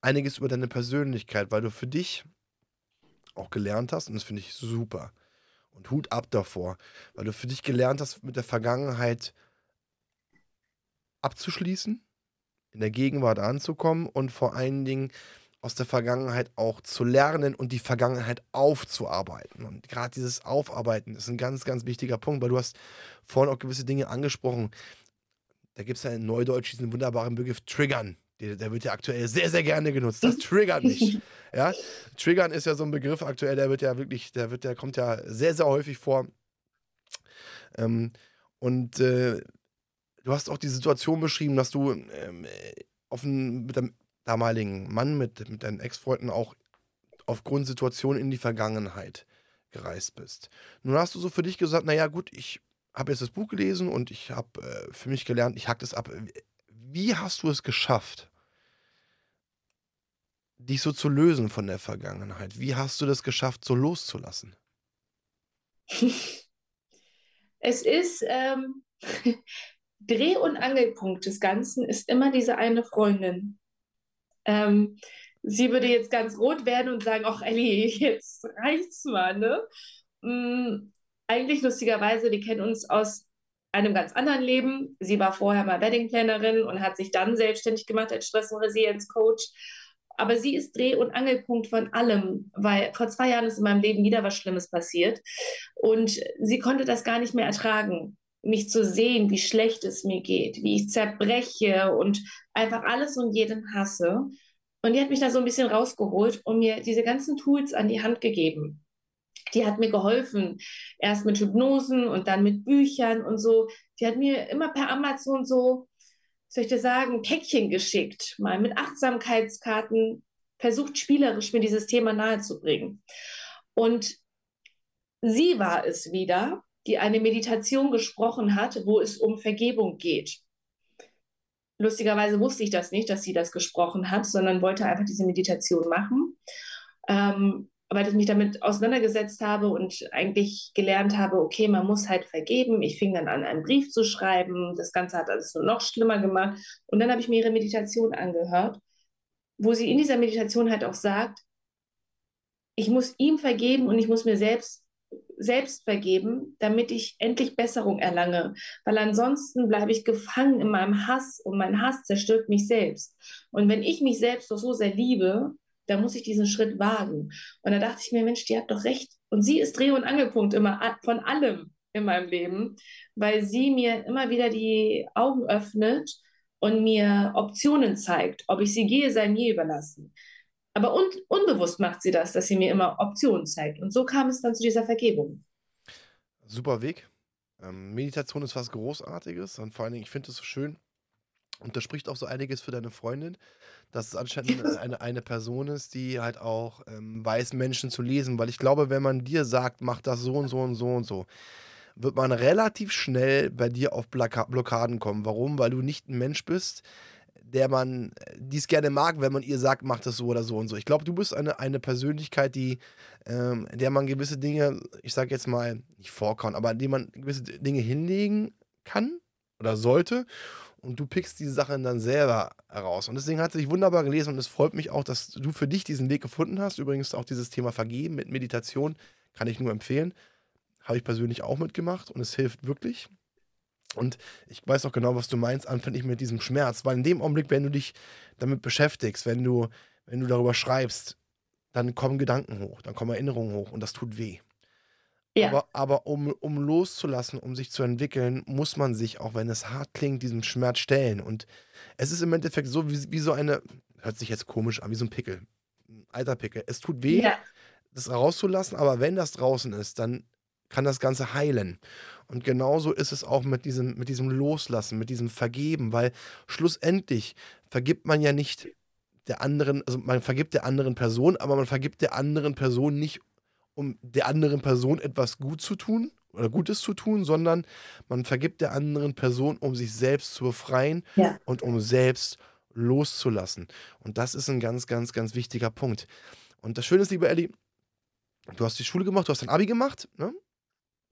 S1: einiges über deine Persönlichkeit, weil du für dich auch gelernt hast, und das finde ich super. Und Hut ab davor, weil du für dich gelernt hast, mit der Vergangenheit abzuschließen, in der Gegenwart anzukommen und vor allen Dingen aus der Vergangenheit auch zu lernen und die Vergangenheit aufzuarbeiten. Und gerade dieses Aufarbeiten ist ein ganz, ganz wichtiger Punkt, weil du hast vorhin auch gewisse Dinge angesprochen. Da gibt es ja in Neudeutsch diesen wunderbaren Begriff Triggern. Der, der, wird ja aktuell sehr, sehr gerne genutzt. Das [LAUGHS] triggert mich. Ja? Triggern ist ja so ein Begriff aktuell, der wird ja wirklich, der wird, der kommt ja sehr, sehr häufig vor. Ähm, und äh, du hast auch die Situation beschrieben, dass du ähm, auf ein, mit dem damaligen Mann, mit, mit deinen Ex-Freunden auch aufgrund Situation in die Vergangenheit gereist bist. Nun hast du so für dich gesagt, naja gut, ich habe jetzt das Buch gelesen und ich habe äh, für mich gelernt, ich hack das ab. Wie hast du es geschafft, dich so zu lösen von der Vergangenheit? Wie hast du das geschafft, so loszulassen? [LAUGHS]
S2: Es ist ähm, [LAUGHS] Dreh- und Angelpunkt des Ganzen ist immer diese eine Freundin. Ähm, sie würde jetzt ganz rot werden und sagen, ach Ellie, [LAUGHS] jetzt reicht's mal, ne? Mhm, eigentlich lustigerweise, die kennen uns aus einem ganz anderen Leben. Sie war vorher mal Weddingplanerin und hat sich dann selbstständig gemacht als Stress- und Resilienz-Coach. Aber sie ist Dreh- und Angelpunkt von allem, weil vor zwei Jahren ist in meinem Leben wieder was Schlimmes passiert. Und sie konnte das gar nicht mehr ertragen mich zu sehen, wie schlecht es mir geht, wie ich zerbreche und einfach alles und jeden hasse. Und die hat mich da so ein bisschen rausgeholt und mir diese ganzen Tools an die Hand gegeben. Die hat mir geholfen, erst mit Hypnosen und dann mit Büchern und so. Die hat mir immer per Amazon so, soll ich dir sagen, Päckchen geschickt, mal mit Achtsamkeitskarten, versucht spielerisch mir dieses Thema nahezubringen. Und sie war es wieder, die eine Meditation gesprochen hat, wo es um Vergebung geht. Lustigerweise wusste ich das nicht, dass sie das gesprochen hat, sondern wollte einfach diese Meditation machen. Ähm, weil ich mich damit auseinandergesetzt habe und eigentlich gelernt habe, okay, man muss halt vergeben. Ich fing dann an, einen Brief zu schreiben. Das Ganze hat alles so noch schlimmer gemacht. Und dann habe ich mir ihre Meditation angehört, wo sie in dieser Meditation halt auch sagt, ich muss ihm vergeben und ich muss mir selbst selbst vergeben, damit ich endlich Besserung erlange. Weil ansonsten bleibe ich gefangen in meinem Hass und mein Hass zerstört mich selbst. Und wenn ich mich selbst doch so sehr liebe, dann muss ich diesen Schritt wagen. Und da dachte ich mir, Mensch, die hat doch recht. Und sie ist Dreh- und Angelpunkt immer von allem in meinem Leben, weil sie mir immer wieder die Augen öffnet und mir Optionen zeigt. Ob ich sie gehe, sei mir überlassen. Aber un unbewusst macht sie das, dass sie mir immer Optionen zeigt. Und so kam es dann zu dieser Vergebung.
S1: Super Weg. Ähm, Meditation ist was Großartiges und vor allen Dingen, ich finde es so schön. Und das spricht auch so einiges für deine Freundin, dass es anscheinend eine, eine Person ist, die halt auch ähm, weiß, Menschen zu lesen. Weil ich glaube, wenn man dir sagt, mach das so und so und so und so, wird man relativ schnell bei dir auf Blockaden kommen. Warum? Weil du nicht ein Mensch bist, der man, die es gerne mag, wenn man ihr sagt, mach das so oder so und so. Ich glaube, du bist eine, eine Persönlichkeit, die, ähm, der man gewisse Dinge, ich sage jetzt mal, nicht vorkauen, aber die man gewisse Dinge hinlegen kann oder sollte. Und du pickst diese Sachen dann selber heraus. Und deswegen hat sich wunderbar gelesen und es freut mich auch, dass du für dich diesen Weg gefunden hast. Übrigens auch dieses Thema Vergeben mit Meditation kann ich nur empfehlen. Habe ich persönlich auch mitgemacht und es hilft wirklich. Und ich weiß auch genau, was du meinst, anfänglich mit diesem Schmerz, weil in dem Augenblick, wenn du dich damit beschäftigst, wenn du, wenn du darüber schreibst, dann kommen Gedanken hoch, dann kommen Erinnerungen hoch und das tut weh. Ja. Aber, aber um, um loszulassen, um sich zu entwickeln, muss man sich, auch wenn es hart klingt, diesem Schmerz stellen. Und es ist im Endeffekt so wie, wie so eine, hört sich jetzt komisch an, wie so ein Pickel. Ein alter Pickel. Es tut weh, ja. das rauszulassen, aber wenn das draußen ist, dann kann das Ganze heilen. Und genauso ist es auch mit diesem, mit diesem Loslassen, mit diesem Vergeben, weil schlussendlich vergibt man ja nicht der anderen, also man vergibt der anderen Person, aber man vergibt der anderen Person nicht, um der anderen Person etwas gut zu tun oder Gutes zu tun, sondern man vergibt der anderen Person, um sich selbst zu befreien ja. und um selbst loszulassen. Und das ist ein ganz, ganz, ganz wichtiger Punkt. Und das Schöne ist, liebe Ellie, du hast die Schule gemacht, du hast dein Abi gemacht, ne?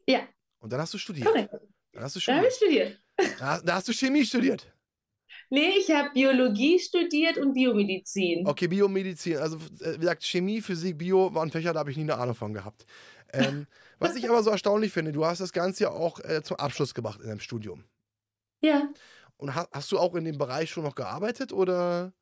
S2: Ja.
S1: Und dann hast du studiert.
S2: Korrekt.
S1: Dann hast du
S2: studiert. Dann habe ich studiert.
S1: Da, da, hast du Chemie studiert.
S2: Nee, ich habe Biologie studiert und Biomedizin.
S1: Okay, Biomedizin. Also, äh, wie gesagt, Chemie, Physik, Bio waren Fächer, da habe ich nie eine Ahnung von gehabt. Ähm, [LAUGHS] Was ich aber so erstaunlich finde, du hast das Ganze ja auch äh, zum Abschluss gemacht in deinem Studium.
S2: Ja.
S1: Und ha hast du auch in dem Bereich schon noch gearbeitet oder?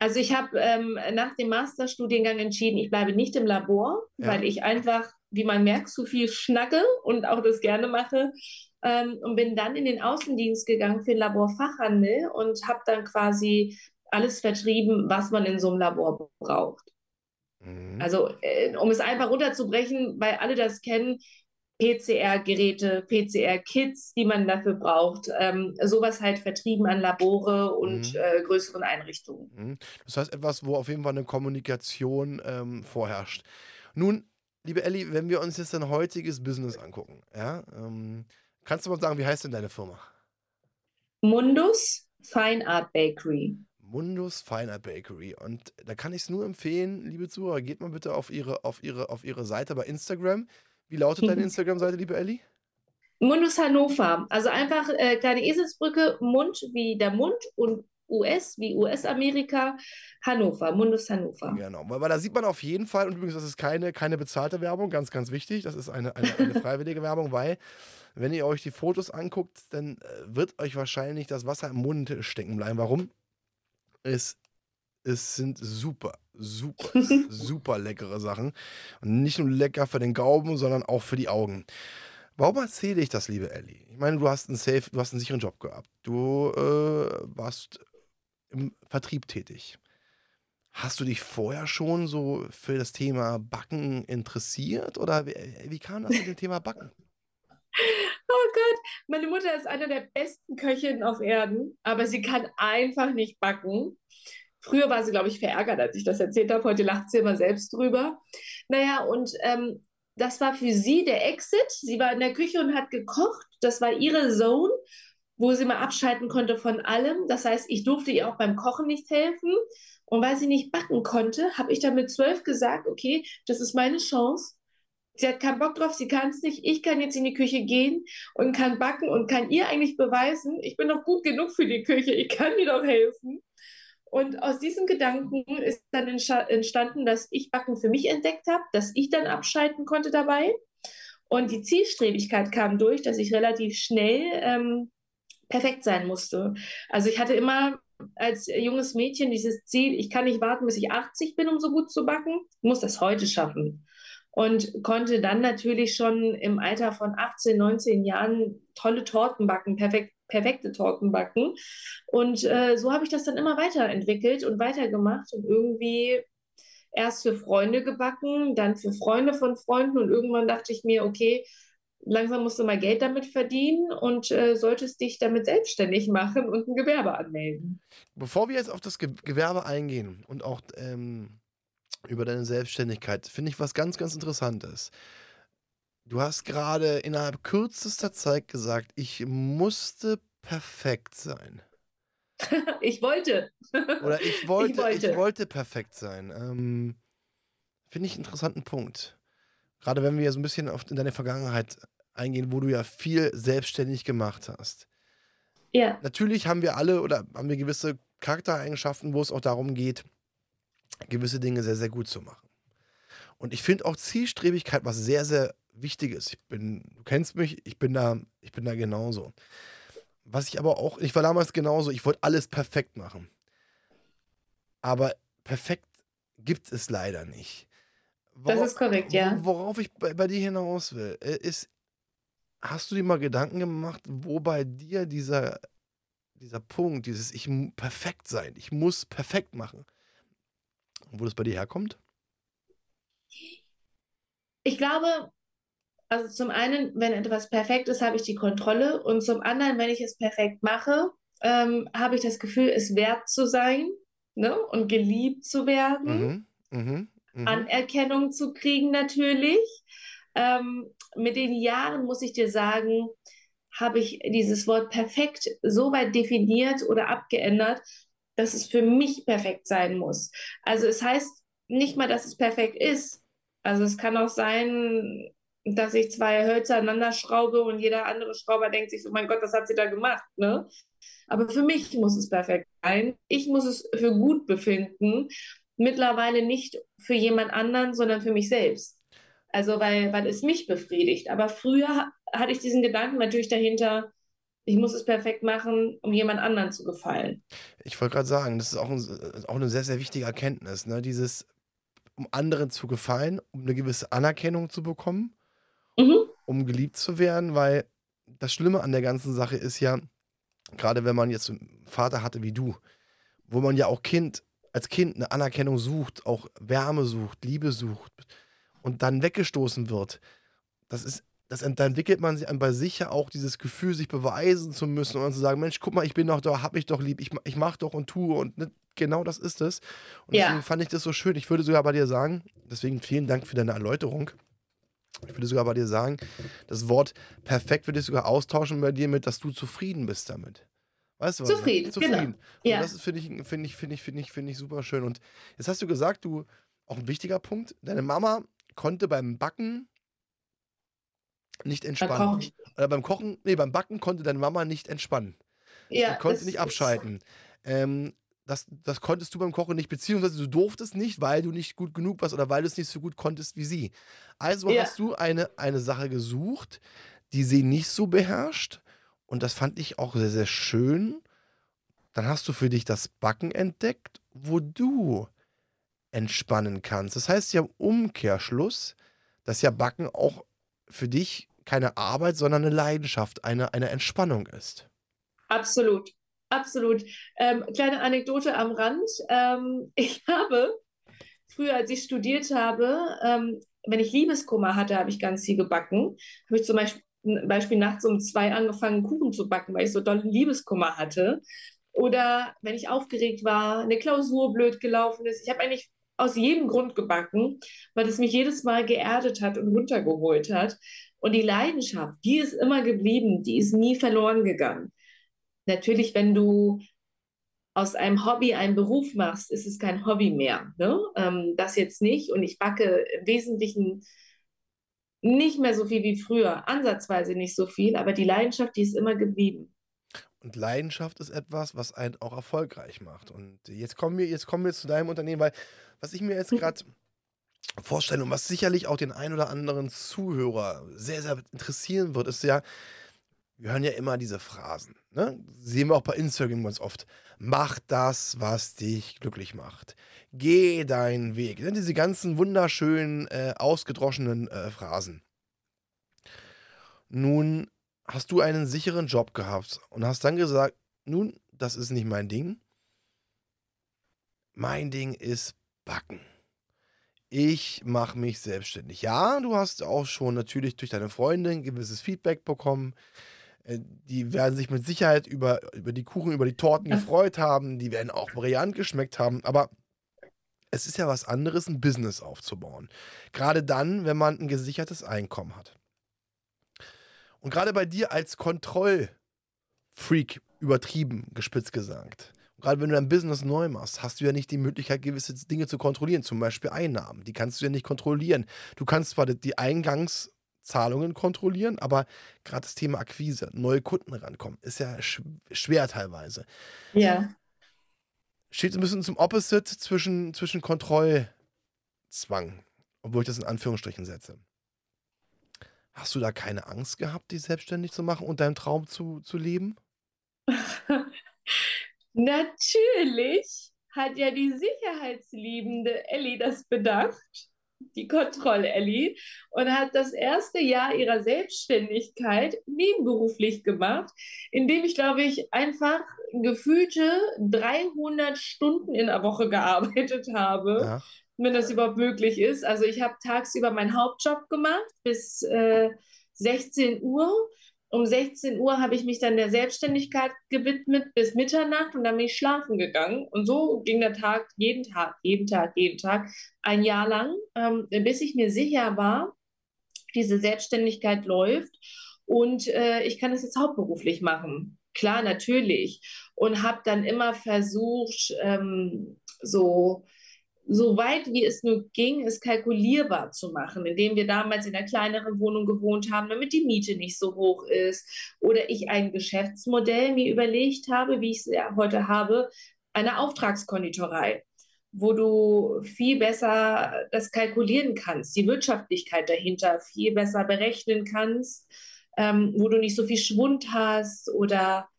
S2: Also ich habe ähm, nach dem Masterstudiengang entschieden, ich bleibe nicht im Labor,
S1: Ja.
S2: weil ich einfach, wie man merkt, zu viel schnacke und auch das gerne mache. Ähm, und bin dann in den Außendienst gegangen für den Laborfachhandel und habe dann quasi alles vertrieben, was man in so einem Labor braucht.
S1: Mhm.
S2: Also, äh, um es einfach runterzubrechen, weil alle das kennen, PCR-Geräte, PCR-Kits, die man dafür braucht, ähm, sowas halt vertrieben an Labore und
S1: Mhm.
S2: äh, größeren Einrichtungen.
S1: Mhm. Das heißt etwas, wo auf jeden Fall eine Kommunikation ähm, vorherrscht. Nun, liebe Elli, wenn wir uns jetzt dein heutiges Business angucken, ja, ähm, kannst du mal sagen, wie heißt denn deine Firma?
S2: Mundus Fine Art Bakery.
S1: Mundus Fine Art Bakery. Und da kann ich es nur empfehlen, liebe Zuhörer, geht mal bitte auf ihre, auf ihre, auf ihre Seite bei Instagram. Wie lautet deine [LAUGHS] Instagram-Seite, liebe Elli?
S2: Mundus Hannover. Also einfach äh, kleine Eselsbrücke, Mund wie der Mund und US wie US-Amerika, Hannover, Mundus Hannover.
S1: Genau, weil, weil da sieht man auf jeden Fall, und übrigens, das ist keine, keine bezahlte Werbung, ganz, ganz wichtig, das ist eine, eine, eine [LAUGHS] freiwillige Werbung, weil, wenn ihr euch die Fotos anguckt, dann äh, wird euch wahrscheinlich das Wasser im Mund stecken bleiben. Warum? Es, es sind super, super, [LAUGHS] super leckere Sachen. Und nicht nur lecker für den Gaumen, sondern auch für die Augen. Warum erzähle ich das, liebe Ellie? Ich meine, du hast einen safe, du hast einen sicheren Job gehabt. Du äh, warst im Vertrieb tätig. Hast du dich vorher schon so für das Thema Backen interessiert? Oder wie, wie kam das mit dem Thema Backen? [LAUGHS]
S2: Oh Gott, meine Mutter ist eine der besten Köchinnen auf Erden, aber sie kann einfach nicht backen. Früher war sie, glaube ich, verärgert, als ich das erzählt habe. Heute lacht sie immer selbst drüber. Naja, und ähm, das war für sie der Exit. Sie war in der Küche und hat gekocht. Das war ihre Zone, wo sie mal abschalten konnte von allem. Das heißt, ich durfte ihr auch beim Kochen nicht helfen. Und weil sie nicht backen konnte, habe ich dann mit zwölf gesagt, okay, das ist meine Chance. Sie hat keinen Bock drauf, sie kann es nicht. Ich kann jetzt in die Küche gehen und kann backen und kann ihr eigentlich beweisen, ich bin doch gut genug für die Küche, ich kann ihr doch helfen. Und aus diesem Gedanken ist dann entstanden, dass ich Backen für mich entdeckt habe, dass ich dann abschalten konnte dabei. Und die Zielstrebigkeit kam durch, dass ich relativ schnell ähm, perfekt sein musste. Also ich hatte immer als junges Mädchen dieses Ziel, ich kann nicht warten, bis ich 80 bin, um so gut zu backen. Ich muss das heute schaffen. Und konnte dann natürlich schon im Alter von 18, 19 Jahren tolle Torten backen, perfekt, perfekte Torten backen. Und äh, so habe ich das dann immer weiterentwickelt und weitergemacht und irgendwie erst für Freunde gebacken, dann für Freunde von Freunden und irgendwann dachte ich mir, okay, langsam musst du mal Geld damit verdienen und äh, solltest dich damit selbstständig machen und ein Gewerbe anmelden.
S1: Bevor wir jetzt auf das Ge Gewerbe eingehen und auch ähm, über deine Selbstständigkeit, finde ich was ganz, ganz Interessantes. Du hast gerade innerhalb kürzester Zeit gesagt, ich musste perfekt sein. [LAUGHS]
S2: ich wollte.
S1: Oder ich [LAUGHS] wollte,
S2: Ich wollte.
S1: ich wollte perfekt sein. Ähm, finde ich einen interessanten Punkt. Gerade wenn wir so ein bisschen auf in deine Vergangenheit eingehen, wo du ja viel selbstständig gemacht hast.
S2: Ja,
S1: Natürlich haben wir alle oder haben wir gewisse Charaktereigenschaften, wo es auch darum geht, gewisse Dinge sehr, sehr gut zu machen. Und ich finde auch Zielstrebigkeit was sehr, sehr Wichtiges. Ich bin, du kennst mich, ich bin da, ich bin da genauso. Was ich aber auch, ich war damals genauso, ich wollte alles perfekt machen. Aber perfekt gibt es leider nicht.
S2: das
S1: Wora-
S2: ist korrekt, ja.
S1: wo- Worauf ich bei, bei dir hinaus will, äh, ist, hast du dir mal Gedanken gemacht, wo bei dir dieser, dieser Punkt, dieses Ich perfekt sein, ich muss perfekt machen, wo das bei dir herkommt?
S2: Ich glaube, also zum einen, wenn etwas perfekt ist, habe ich die Kontrolle und zum anderen, wenn ich es perfekt mache, ähm, habe ich das Gefühl, es wert zu sein ne? und geliebt zu werden.
S1: Mhm. Mhm. Mhm.
S2: Anerkennung zu kriegen natürlich. Ähm, mit den Jahren muss ich dir sagen, habe ich dieses Wort perfekt so weit definiert oder abgeändert, dass es für mich perfekt sein muss. Also es heißt nicht mal, dass es perfekt ist. Also es kann auch sein, dass ich zwei Hölzer aneinander schraube und jeder andere Schrauber denkt sich so, mein Gott, was hat sie da gemacht, ne? Aber für mich muss es perfekt sein. Ich muss es für gut befinden mittlerweile nicht für jemand anderen, sondern für mich selbst. Also weil, weil es mich befriedigt. Aber früher hatte ich diesen Gedanken natürlich dahinter, ich muss es perfekt machen, um jemand anderen zu gefallen.
S1: Ich wollte gerade sagen, das ist auch, ein, auch eine sehr, sehr wichtige Erkenntnis. Ne? Dieses, um anderen zu gefallen, um eine gewisse Anerkennung zu bekommen, mhm. um geliebt zu werden, weil das Schlimme an der ganzen Sache ist ja, gerade wenn man jetzt einen Vater hatte wie du, wo man ja auch Kind, als Kind eine Anerkennung sucht, auch Wärme sucht, Liebe sucht und dann weggestoßen wird, das ist, das, da entwickelt man sich bei sich ja auch dieses Gefühl, sich beweisen zu müssen und zu sagen, Mensch, guck mal, ich bin doch da, hab mich doch lieb, ich, ich mach doch und tue und ne, genau das ist es. Und ja. deswegen fand ich das so schön. Ich würde sogar bei dir sagen, deswegen vielen Dank für deine Erläuterung. Ich würde sogar bei dir sagen, das Wort perfekt würde ich sogar austauschen bei dir mit, dass du zufrieden bist damit. Weißt du was?
S2: Zufrieden, Zufrieden. Genau.
S1: Ja. Und das finde ich, finde ich, finde ich, finde ich, finde ich super schön. Und jetzt hast du gesagt, du, auch ein wichtiger Punkt, deine Mama konnte beim Backen nicht entspannen. Oder beim Kochen, nee, beim Backen konnte deine Mama nicht entspannen. Ja. Sie konnte nicht abschalten. Ähm, das, das konntest du beim Kochen nicht, beziehungsweise du durftest nicht, weil du nicht gut genug warst oder weil du es nicht so gut konntest wie sie. Also ja. hast du eine, eine Sache gesucht, die sie nicht so beherrscht. Und das fand ich auch sehr, sehr schön. Dann hast du für dich das Backen entdeckt, wo du entspannen kannst. Das heißt ja im Umkehrschluss, dass ja Backen auch für dich keine Arbeit, sondern eine Leidenschaft, eine, eine Entspannung ist.
S2: Absolut, absolut. Ähm, kleine Anekdote am Rand. Ähm, [LAUGHS] ich habe früher, als ich studiert habe, ähm, wenn ich Liebeskummer hatte, habe ich ganz viel gebacken. Habe ich zum Beispiel, Beispiel nachts um zwei angefangen, Kuchen zu backen, weil ich so doll Liebeskummer hatte. Oder wenn ich aufgeregt war, eine Klausur blöd gelaufen ist. Ich habe eigentlich aus jedem Grund gebacken, weil es mich jedes Mal geerdet hat und runtergeholt hat. Und die Leidenschaft, die ist immer geblieben, die ist nie verloren gegangen. Natürlich, wenn du aus einem Hobby einen Beruf machst, ist es kein Hobby mehr. Ne? Ähm, das jetzt nicht. Und ich backe im Wesentlichen nicht mehr so viel wie früher, ansatzweise nicht so viel, aber die Leidenschaft, die ist immer geblieben.
S1: Und Leidenschaft ist etwas, was einen auch erfolgreich macht. Und jetzt kommen wir, jetzt kommen wir zu deinem Unternehmen, weil was ich mir jetzt gerade vorstelle und was sicherlich auch den ein oder anderen Zuhörer sehr, sehr interessieren wird, ist ja, wir hören ja immer diese Phrasen. Ne? Sehen wir auch bei Instagram ganz oft. Mach das, was dich glücklich macht. Geh deinen Weg. Ne? Diese ganzen wunderschönen, äh, ausgedroschenen äh, Phrasen. Nun hast du einen sicheren Job gehabt und hast dann gesagt, nun, das ist nicht mein Ding. Mein Ding ist Backen. Ich mache mich selbstständig. Ja, du hast auch schon natürlich durch deine Freundin gewisses Feedback bekommen. Äh, die werden sich mit Sicherheit über, über die Kuchen, über die Torten gefreut haben. Die werden auch brillant geschmeckt haben. Aber es ist ja was anderes, ein Business aufzubauen. Gerade dann, wenn man ein gesichertes Einkommen hat. Und gerade bei dir als Kontrollfreak, übertrieben, gespitzt gesagt, gerade wenn du dein Business neu machst, hast du ja nicht die Möglichkeit, gewisse Dinge zu kontrollieren, zum Beispiel Einnahmen. Die kannst du ja nicht kontrollieren. Du kannst zwar die Eingangszahlungen kontrollieren, aber gerade das Thema Akquise, neue Kunden rankommen, ist ja schwer teilweise.
S2: Ja.
S1: Steht ein bisschen zum Opposite zwischen, zwischen Kontrollzwang, obwohl ich das in Anführungsstrichen setze. Hast du da keine Angst gehabt, dich selbstständig zu machen und deinen Traum zu, zu leben? [LAUGHS]
S2: Natürlich hat ja die sicherheitsliebende Ellie das bedacht, die Kontroll-Ellie, und hat das erste Jahr ihrer Selbstständigkeit nebenberuflich gemacht, indem ich, glaube ich, einfach gefühlte 300 Stunden in der Woche gearbeitet habe. Ja. Wenn das überhaupt möglich ist. Also ich habe tagsüber meinen Hauptjob gemacht bis äh, 16 Uhr um 16 Uhr habe ich mich dann der Selbstständigkeit gewidmet bis Mitternacht und dann bin ich schlafen gegangen. Und so ging der Tag jeden Tag, jeden Tag, jeden Tag, ein Jahr lang, ähm, bis ich mir sicher war, diese Selbstständigkeit läuft und äh, ich kann es jetzt hauptberuflich machen. Klar, natürlich. Und habe dann immer versucht, ähm, so so weit wie es nur ging, es kalkulierbar zu machen, indem wir damals in einer kleineren Wohnung gewohnt haben, damit die Miete nicht so hoch ist. Oder ich ein Geschäftsmodell mir überlegt habe, wie ich es ja heute habe, eine Auftragskonditorei. wo du viel besser das kalkulieren kannst, die Wirtschaftlichkeit dahinter viel besser berechnen kannst, ähm, wo du nicht so viel Schwund hast oder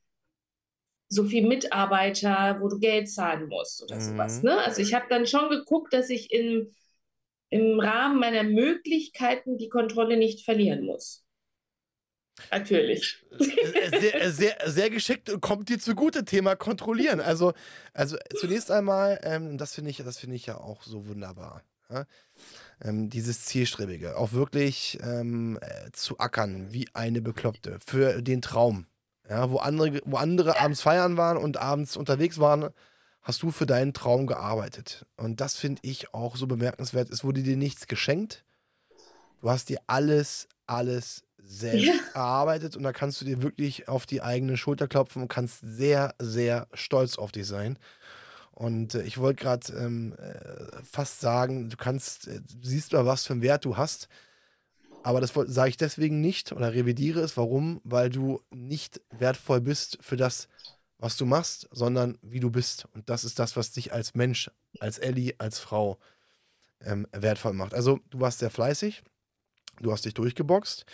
S2: so viel Mitarbeiter, wo du Geld zahlen musst oder mhm. sowas. Ne? Also ich habe dann schon geguckt, dass ich in, im Rahmen meiner Möglichkeiten die Kontrolle nicht verlieren muss. Natürlich.
S1: Äh, sehr, [LAUGHS] sehr, sehr geschickt und kommt dir zugute, Thema kontrollieren. Also, also zunächst einmal, ähm, das finde ich, das ich ja auch so wunderbar. Ja? Ähm, dieses Zielstrebige, auch wirklich ähm, äh, zu ackern wie eine Bekloppte für den Traum. Ja, wo andere, wo andere abends feiern waren und abends unterwegs waren, hast du für deinen Traum gearbeitet. Und das finde ich auch so bemerkenswert. Es wurde dir nichts geschenkt. Du hast dir alles, alles selbst ja. erarbeitet und da kannst du dir wirklich auf die eigene Schulter klopfen und kannst sehr, sehr stolz auf dich sein. Und äh, ich wollte gerade ähm, äh, fast sagen, du kannst, äh, du siehst mal, was für einen Wert du hast. Aber das sage ich deswegen nicht oder revidiere es. Warum? Weil du nicht wertvoll bist für das, was du machst, sondern wie du bist. Und das ist das, was dich als Mensch, als Ellie, als Frau ähm, wertvoll macht. Also du warst sehr fleißig, du hast dich durchgeboxt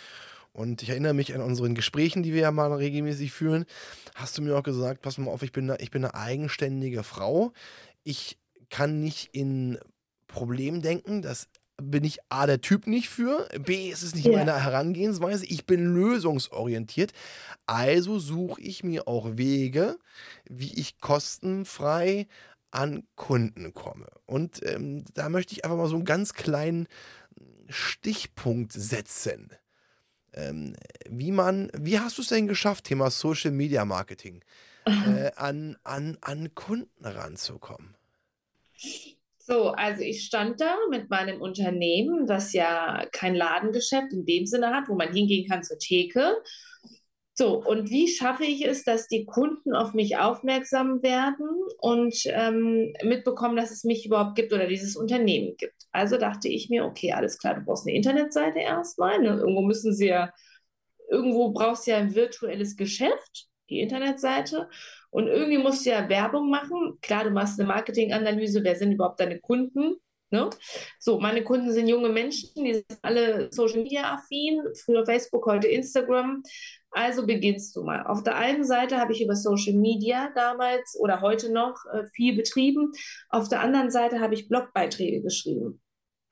S1: und ich erinnere mich an unseren Gesprächen, die wir ja mal regelmäßig führen. Hast du mir auch gesagt, pass mal auf, ich bin, eine, ich bin eine eigenständige Frau. Ich kann nicht in Problemen denken. Das bin ich A, der Typ nicht für. B, ist es nicht ja. meine Herangehensweise. Ich bin lösungsorientiert. Also suche ich mir auch Wege, wie ich kostenfrei an Kunden komme. Und ähm, da möchte ich einfach mal so einen ganz kleinen Stichpunkt setzen ähm, wie man, wie hast du es denn geschafft, Thema Social Media Marketing, [LAUGHS] äh, an, an, an Kunden ranzukommen?
S2: So, also ich stand da mit meinem Unternehmen, das ja kein Ladengeschäft in dem Sinne hat, wo man hingehen kann zur Theke. So, und wie schaffe ich es, dass die Kunden auf mich aufmerksam werden und ähm, mitbekommen, dass es mich überhaupt gibt oder dieses Unternehmen gibt? Also dachte ich mir, okay, alles klar, du brauchst eine Internetseite erstmal. Ne? Irgendwo müssen sie ja, irgendwo brauchst du ja ein virtuelles Geschäft, die Internetseite. Und irgendwie musst du ja Werbung machen. Klar, du machst eine Marketinganalyse, wer sind überhaupt deine Kunden? Ne? So, meine Kunden sind junge Menschen, die sind alle Social Media affin, früher Facebook, heute Instagram. Also beginnst du mal. Auf der einen Seite habe ich über Social Media damals oder heute noch äh, viel betrieben. Auf der anderen Seite habe ich Blogbeiträge geschrieben.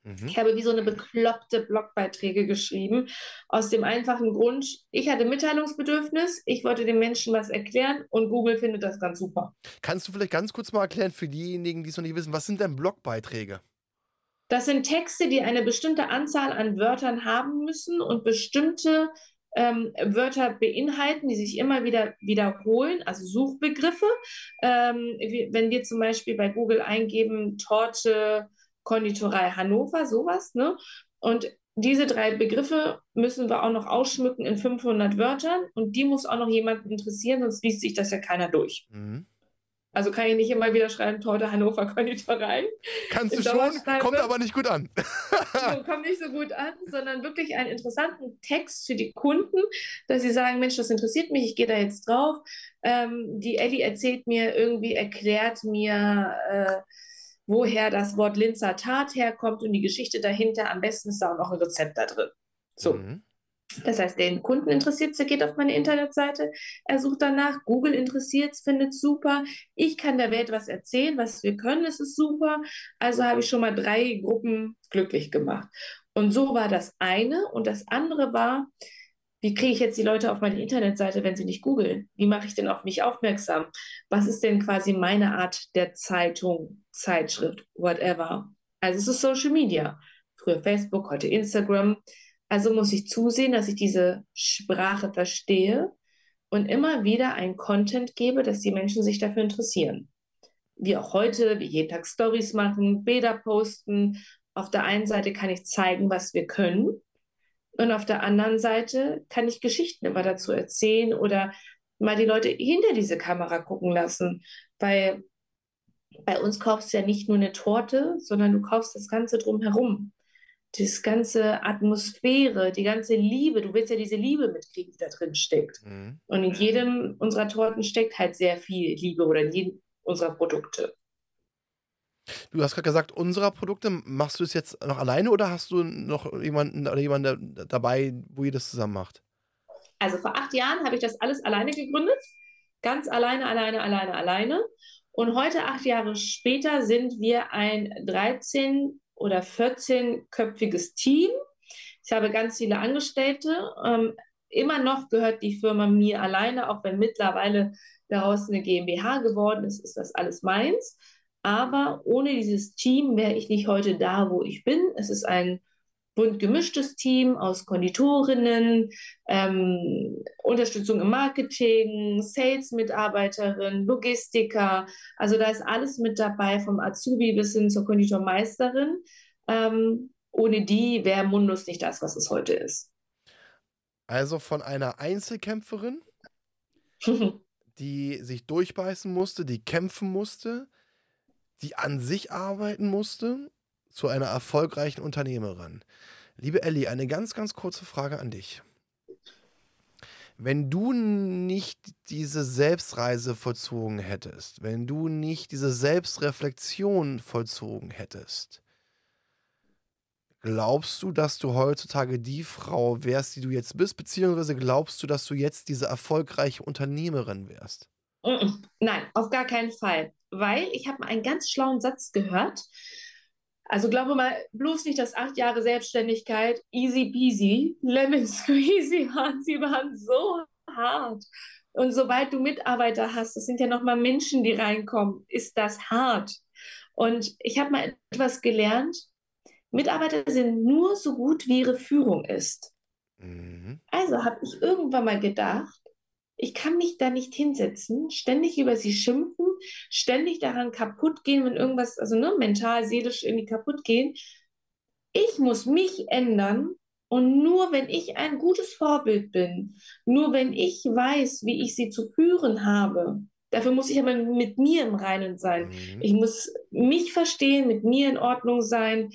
S2: Mhm. Ich habe wie so eine bekloppte Blogbeiträge geschrieben. Aus dem einfachen Grund, ich hatte Mitteilungsbedürfnis, ich wollte den Menschen was erklären und Google findet das ganz super.
S1: Kannst du vielleicht ganz kurz mal erklären für diejenigen, die es noch nicht wissen, was sind denn Blogbeiträge?
S2: Das sind Texte, die eine bestimmte Anzahl an Wörtern haben müssen und bestimmte ähm, Wörter beinhalten, die sich immer wieder wiederholen, also Suchbegriffe. Ähm, wenn wir zum Beispiel bei Google eingeben, Torte, Konditorei Hannover, sowas, ne? Und diese drei Begriffe müssen wir auch noch ausschmücken in 500 Wörtern und die muss auch noch jemanden interessieren, sonst liest sich das ja keiner durch. Mhm. Also kann ich nicht immer wieder schreiben, Torte Hannover Konditorei.
S1: Kannst du schon, kommt aber nicht gut an.
S2: so, [LAUGHS] kommt nicht so gut an, sondern wirklich einen interessanten Text für die Kunden, dass sie sagen, Mensch, das interessiert mich, ich gehe da jetzt drauf. Ähm, die Ellie erzählt mir irgendwie, erklärt mir, äh, woher das Wort Linzer Tat herkommt und die Geschichte dahinter. Am besten ist da auch noch ein Rezept da drin. So. Mhm. Das heißt, den Kunden interessiert es, der geht auf meine Internetseite, er sucht danach, Google interessiert es, findet es super. Ich kann der Welt was erzählen, was wir können, es ist super. Also habe ich schon mal drei Gruppen glücklich gemacht. Und so war das eine. Und das andere war, wie kriege ich jetzt die Leute auf meine Internetseite, wenn sie nicht googeln? Wie mache ich denn auf mich aufmerksam? Was ist denn quasi meine Art der Zeitung, Zeitschrift, whatever? Also es ist Social Media. Früher Facebook, heute Instagram. Also muss ich zusehen, dass ich diese Sprache verstehe und immer wieder ein Content gebe, dass die Menschen sich dafür interessieren. Wie auch heute, wie jeden Tag Stories machen, Bilder posten. Auf der einen Seite kann ich zeigen, was wir können. Und auf der anderen Seite kann ich Geschichten immer dazu erzählen oder mal die Leute hinter diese Kamera gucken lassen. Weil bei uns kaufst du ja nicht nur eine Torte, sondern du kaufst das Ganze drumherum das ganze Atmosphäre, die ganze Liebe, du willst ja diese Liebe mitkriegen, die da drin steckt. Mhm. Und in jedem unserer Torten steckt halt sehr viel Liebe oder in jedem unserer Produkte.
S1: Du hast gerade gesagt, unserer Produkte, machst du es jetzt noch alleine oder hast du noch jemanden oder jemanden dabei, wo ihr das zusammen macht?
S2: Also vor acht Jahren habe ich das alles alleine gegründet. Ganz alleine, alleine, alleine, alleine. Und heute, acht Jahre später, sind wir ein 13 oder 14-köpfiges Team. Ich habe ganz viele Angestellte. Ähm, immer noch gehört die Firma mir alleine, auch wenn mittlerweile daraus eine GmbH geworden ist, ist das alles meins. Aber ohne dieses Team wäre ich nicht heute da, wo ich bin. Es ist ein bunt gemischtes Team aus Konditorinnen, ähm, Unterstützung im Marketing, Sales-Mitarbeiterin, Logistiker. Also da ist alles mit dabei, vom Azubi bis hin zur Konditormeisterin. Ähm, ohne die wäre Mundus nicht das, was es heute ist.
S1: Also von einer Einzelkämpferin, [LAUGHS] die sich durchbeißen musste, die kämpfen musste, die an sich arbeiten musste, zu einer erfolgreichen Unternehmerin. Liebe Ellie, eine ganz, ganz kurze Frage an dich. Wenn du nicht diese Selbstreise vollzogen hättest, wenn du nicht diese Selbstreflexion vollzogen hättest, glaubst du, dass du heutzutage die Frau wärst, die du jetzt bist, beziehungsweise glaubst du, dass du jetzt diese erfolgreiche Unternehmerin wärst?
S2: Nein, auf gar keinen Fall. Weil ich habe mal einen ganz schlauen Satz gehört. Also glaube mal bloß nicht, dass acht Jahre Selbstständigkeit easy peasy, lemon squeezy [LAUGHS] waren. Sie waren so hart. Und sobald du Mitarbeiter hast, das sind ja nochmal Menschen, die reinkommen, ist das hart. Und ich habe mal etwas gelernt. Mitarbeiter sind nur so gut, wie ihre Führung ist. Mhm. Also habe ich irgendwann mal gedacht, ich kann mich da nicht hinsetzen, ständig über sie schimpfen, ständig daran kaputt gehen, wenn irgendwas, also ne, mental, seelisch irgendwie kaputt gehen. Ich muss mich ändern und nur wenn ich ein gutes Vorbild bin, nur wenn ich weiß, wie ich sie zu führen habe, dafür muss ich aber mit mir im Reinen sein. Mhm. Ich muss mich verstehen, mit mir in Ordnung sein,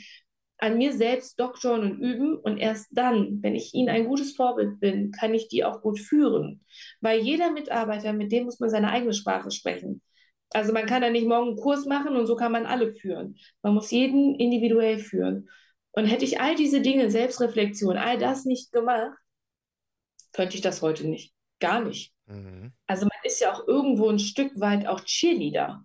S2: an mir selbst doktoren und üben und erst dann, wenn ich ihnen ein gutes Vorbild bin, kann ich die auch gut führen. Weil jeder Mitarbeiter, mit dem muss man seine eigene Sprache sprechen. Also man kann da nicht morgen einen Kurs machen und so kann man alle führen. Man muss jeden individuell führen. Und hätte ich all diese Dinge, Selbstreflexion, all das nicht gemacht, könnte ich das heute nicht. Gar nicht. Mhm. Also man ist ja auch irgendwo ein Stück weit auch Cheerleader.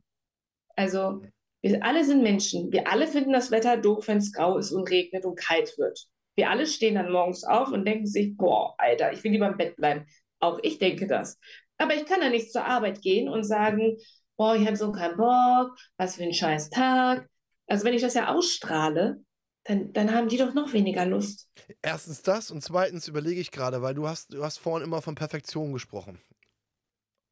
S2: Also wir alle sind Menschen. Wir alle finden das Wetter doof, wenn es grau ist und regnet und kalt wird. Wir alle stehen dann morgens auf und denken sich, boah, Alter, ich will lieber im Bett bleiben. Auch ich denke das. Aber ich kann ja nicht zur Arbeit gehen und sagen, boah, ich habe so keinen Bock, was für ein scheiß Tag. Also wenn ich das ja ausstrahle, dann, dann haben die doch noch weniger Lust.
S1: Erstens das und zweitens überlege ich gerade, weil du hast, du hast vorhin immer von Perfektion gesprochen.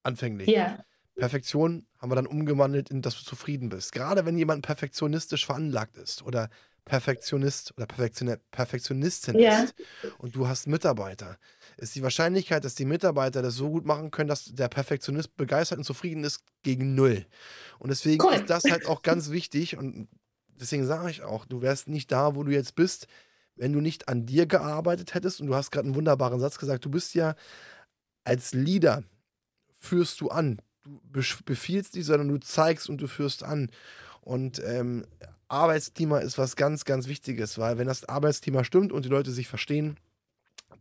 S1: Anfänglich.
S2: Ja.
S1: Perfektion haben wir dann umgewandelt in, dass du zufrieden bist. Gerade wenn jemand perfektionistisch veranlagt ist oder Perfektionist oder Perfektion Perfektionistin ja. ist und du hast Mitarbeiter, ist die Wahrscheinlichkeit, dass die Mitarbeiter das so gut machen können, dass der Perfektionist begeistert und zufrieden ist, gegen null. Und deswegen cool. ist das halt auch ganz wichtig und deswegen sage ich auch, du wärst nicht da, wo du jetzt bist, wenn du nicht an dir gearbeitet hättest. Und du hast gerade einen wunderbaren Satz gesagt, du bist ja als Leader, führst du an du befiehlst nicht, sondern du zeigst und du führst an. Und ähm, Arbeitsklima ist was ganz, ganz Wichtiges, weil wenn das Arbeitsklima stimmt und die Leute sich verstehen,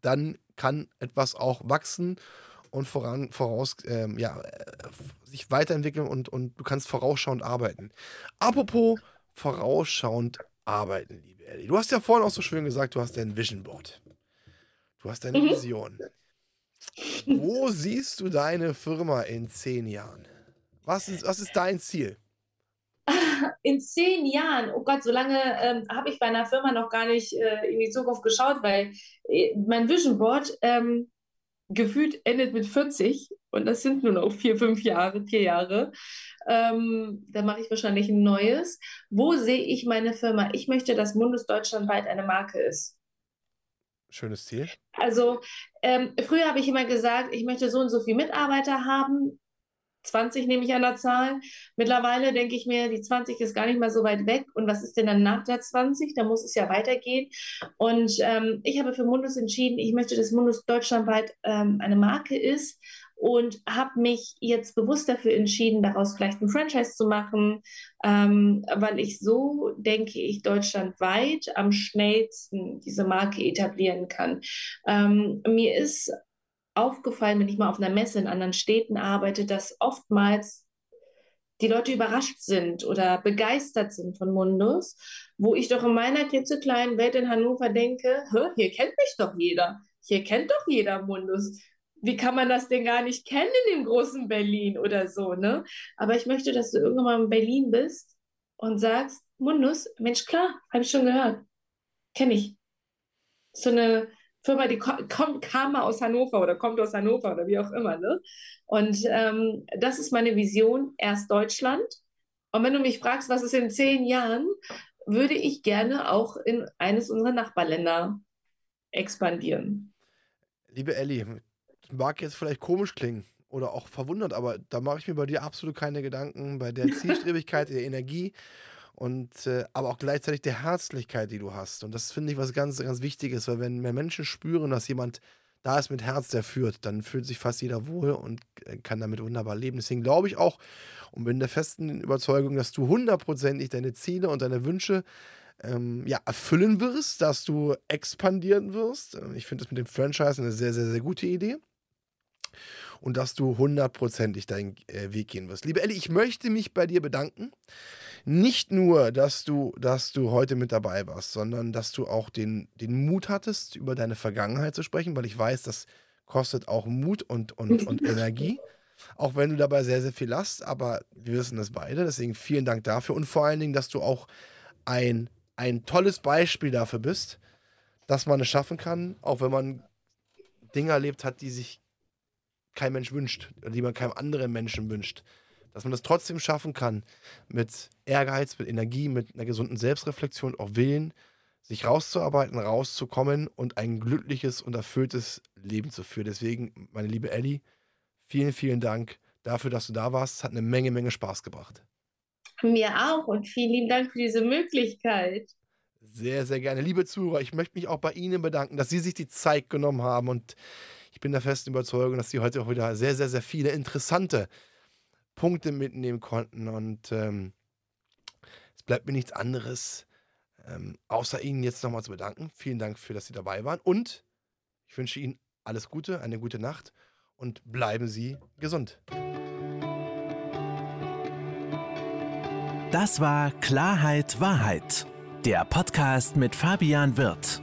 S1: dann kann etwas auch wachsen und voran, voraus, ähm, ja, äh, sich weiterentwickeln und, und du kannst vorausschauend arbeiten. Apropos vorausschauend arbeiten, liebe Ellie. Du hast ja vorhin auch so schön gesagt, du hast dein Vision Board. Du hast deine mhm. Vision. Wo siehst du deine Firma in zehn Jahren? Was ist, was ist dein Ziel? [LAUGHS]
S2: In zehn Jahren, oh Gott, so lange ähm, habe ich bei einer Firma noch gar nicht äh, in die Zukunft geschaut, weil äh, mein Vision Board ähm, gefühlt endet mit 40 und das sind nur noch vier, fünf Jahre, vier Jahre. Ähm, da mache ich wahrscheinlich ein neues. Wo sehe ich meine Firma? Ich möchte, dass Mundus deutschlandweit eine Marke ist.
S1: Schönes Ziel.
S2: Also ähm, früher habe ich immer gesagt, ich möchte so und so viele Mitarbeiter haben. 20 nehme ich an der Zahl. Mittlerweile denke ich mir, die 20 ist gar nicht mal so weit weg. Und was ist denn dann nach der 20? Da muss es ja weitergehen. Und ähm, ich habe für Mundus entschieden, ich möchte, dass Mundus deutschlandweit ähm, eine Marke ist und habe mich jetzt bewusst dafür entschieden, daraus vielleicht ein Franchise zu machen, ähm, weil ich so, denke ich, deutschlandweit am schnellsten diese Marke etablieren kann. Ähm, mir ist aufgefallen, wenn ich mal auf einer Messe in anderen Städten arbeite, dass oftmals die Leute überrascht sind oder begeistert sind von Mundus, wo ich doch in meiner klitzekleinen Welt in Hannover denke, hier kennt mich doch jeder, hier kennt doch jeder Mundus. Wie kann man das denn gar nicht kennen in dem großen Berlin oder so, ne? Aber ich möchte, dass du irgendwann mal in Berlin bist und sagst, Mundus, Mensch, klar, habe ich schon gehört. Kenne ich. So eine Firma, die kommt, kam mal aus Hannover oder kommt aus Hannover oder wie auch immer. Ne? Und ähm, das ist meine Vision, erst Deutschland. Und wenn du mich fragst, was ist in zehn Jahren, würde ich gerne auch in eines unserer Nachbarländer expandieren.
S1: Liebe Elli, mag jetzt vielleicht komisch klingen oder auch verwundert, aber da mache ich mir bei dir absolut keine Gedanken. Bei der [LAUGHS] Zielstrebigkeit, der Energie und äh, aber auch gleichzeitig der Herzlichkeit, die du hast. Und das finde ich was ganz, ganz Wichtiges, weil wenn, wenn Menschen spüren, dass jemand da ist mit Herz, der führt, dann fühlt sich fast jeder wohl und äh, kann damit wunderbar leben. Deswegen glaube ich auch und bin der festen Überzeugung, dass du hundertprozentig deine Ziele und deine Wünsche ähm, ja, erfüllen wirst, dass du expandieren wirst. Ich finde das mit dem Franchise eine sehr, sehr, sehr gute Idee. Und dass du hundertprozentig deinen äh, Weg gehen wirst. Liebe Ellie, ich möchte mich bei dir bedanken nicht nur, dass du, dass du heute mit dabei warst, sondern dass du auch den, den Mut hattest, über deine Vergangenheit zu sprechen, weil ich weiß, das kostet auch Mut und, und, und [LAUGHS] Energie. Auch wenn du dabei sehr, sehr viel hast, aber wir wissen das beide. Deswegen vielen Dank dafür und vor allen Dingen, dass du auch ein, ein tolles Beispiel dafür bist, dass man es schaffen kann, auch wenn man Dinge erlebt hat, die sich kein Mensch wünscht, die man keinem anderen Menschen wünscht dass man das trotzdem schaffen kann, mit Ehrgeiz, mit Energie, mit einer gesunden Selbstreflexion, auch Willen, sich rauszuarbeiten, rauszukommen und ein glückliches und erfülltes Leben zu führen. Deswegen, meine liebe Ellie, vielen, vielen Dank dafür, dass du da warst. Es hat eine Menge, Menge Spaß gebracht.
S2: Mir auch und vielen lieben Dank für diese Möglichkeit.
S1: Sehr, sehr gerne. Liebe Zuhörer, ich möchte mich auch bei Ihnen bedanken, dass Sie sich die Zeit genommen haben und ich bin der festen Überzeugung, dass Sie heute auch wieder sehr, sehr, sehr viele interessante Punkte mitnehmen konnten. Und ähm, es bleibt mir nichts anderes, ähm, außer Ihnen jetzt nochmal zu bedanken. Vielen Dank für, dass Sie dabei waren. Und ich wünsche Ihnen alles Gute, eine gute Nacht und bleiben Sie gesund.
S3: Das war Klarheit Wahrheit, der Podcast mit Fabian Wirth.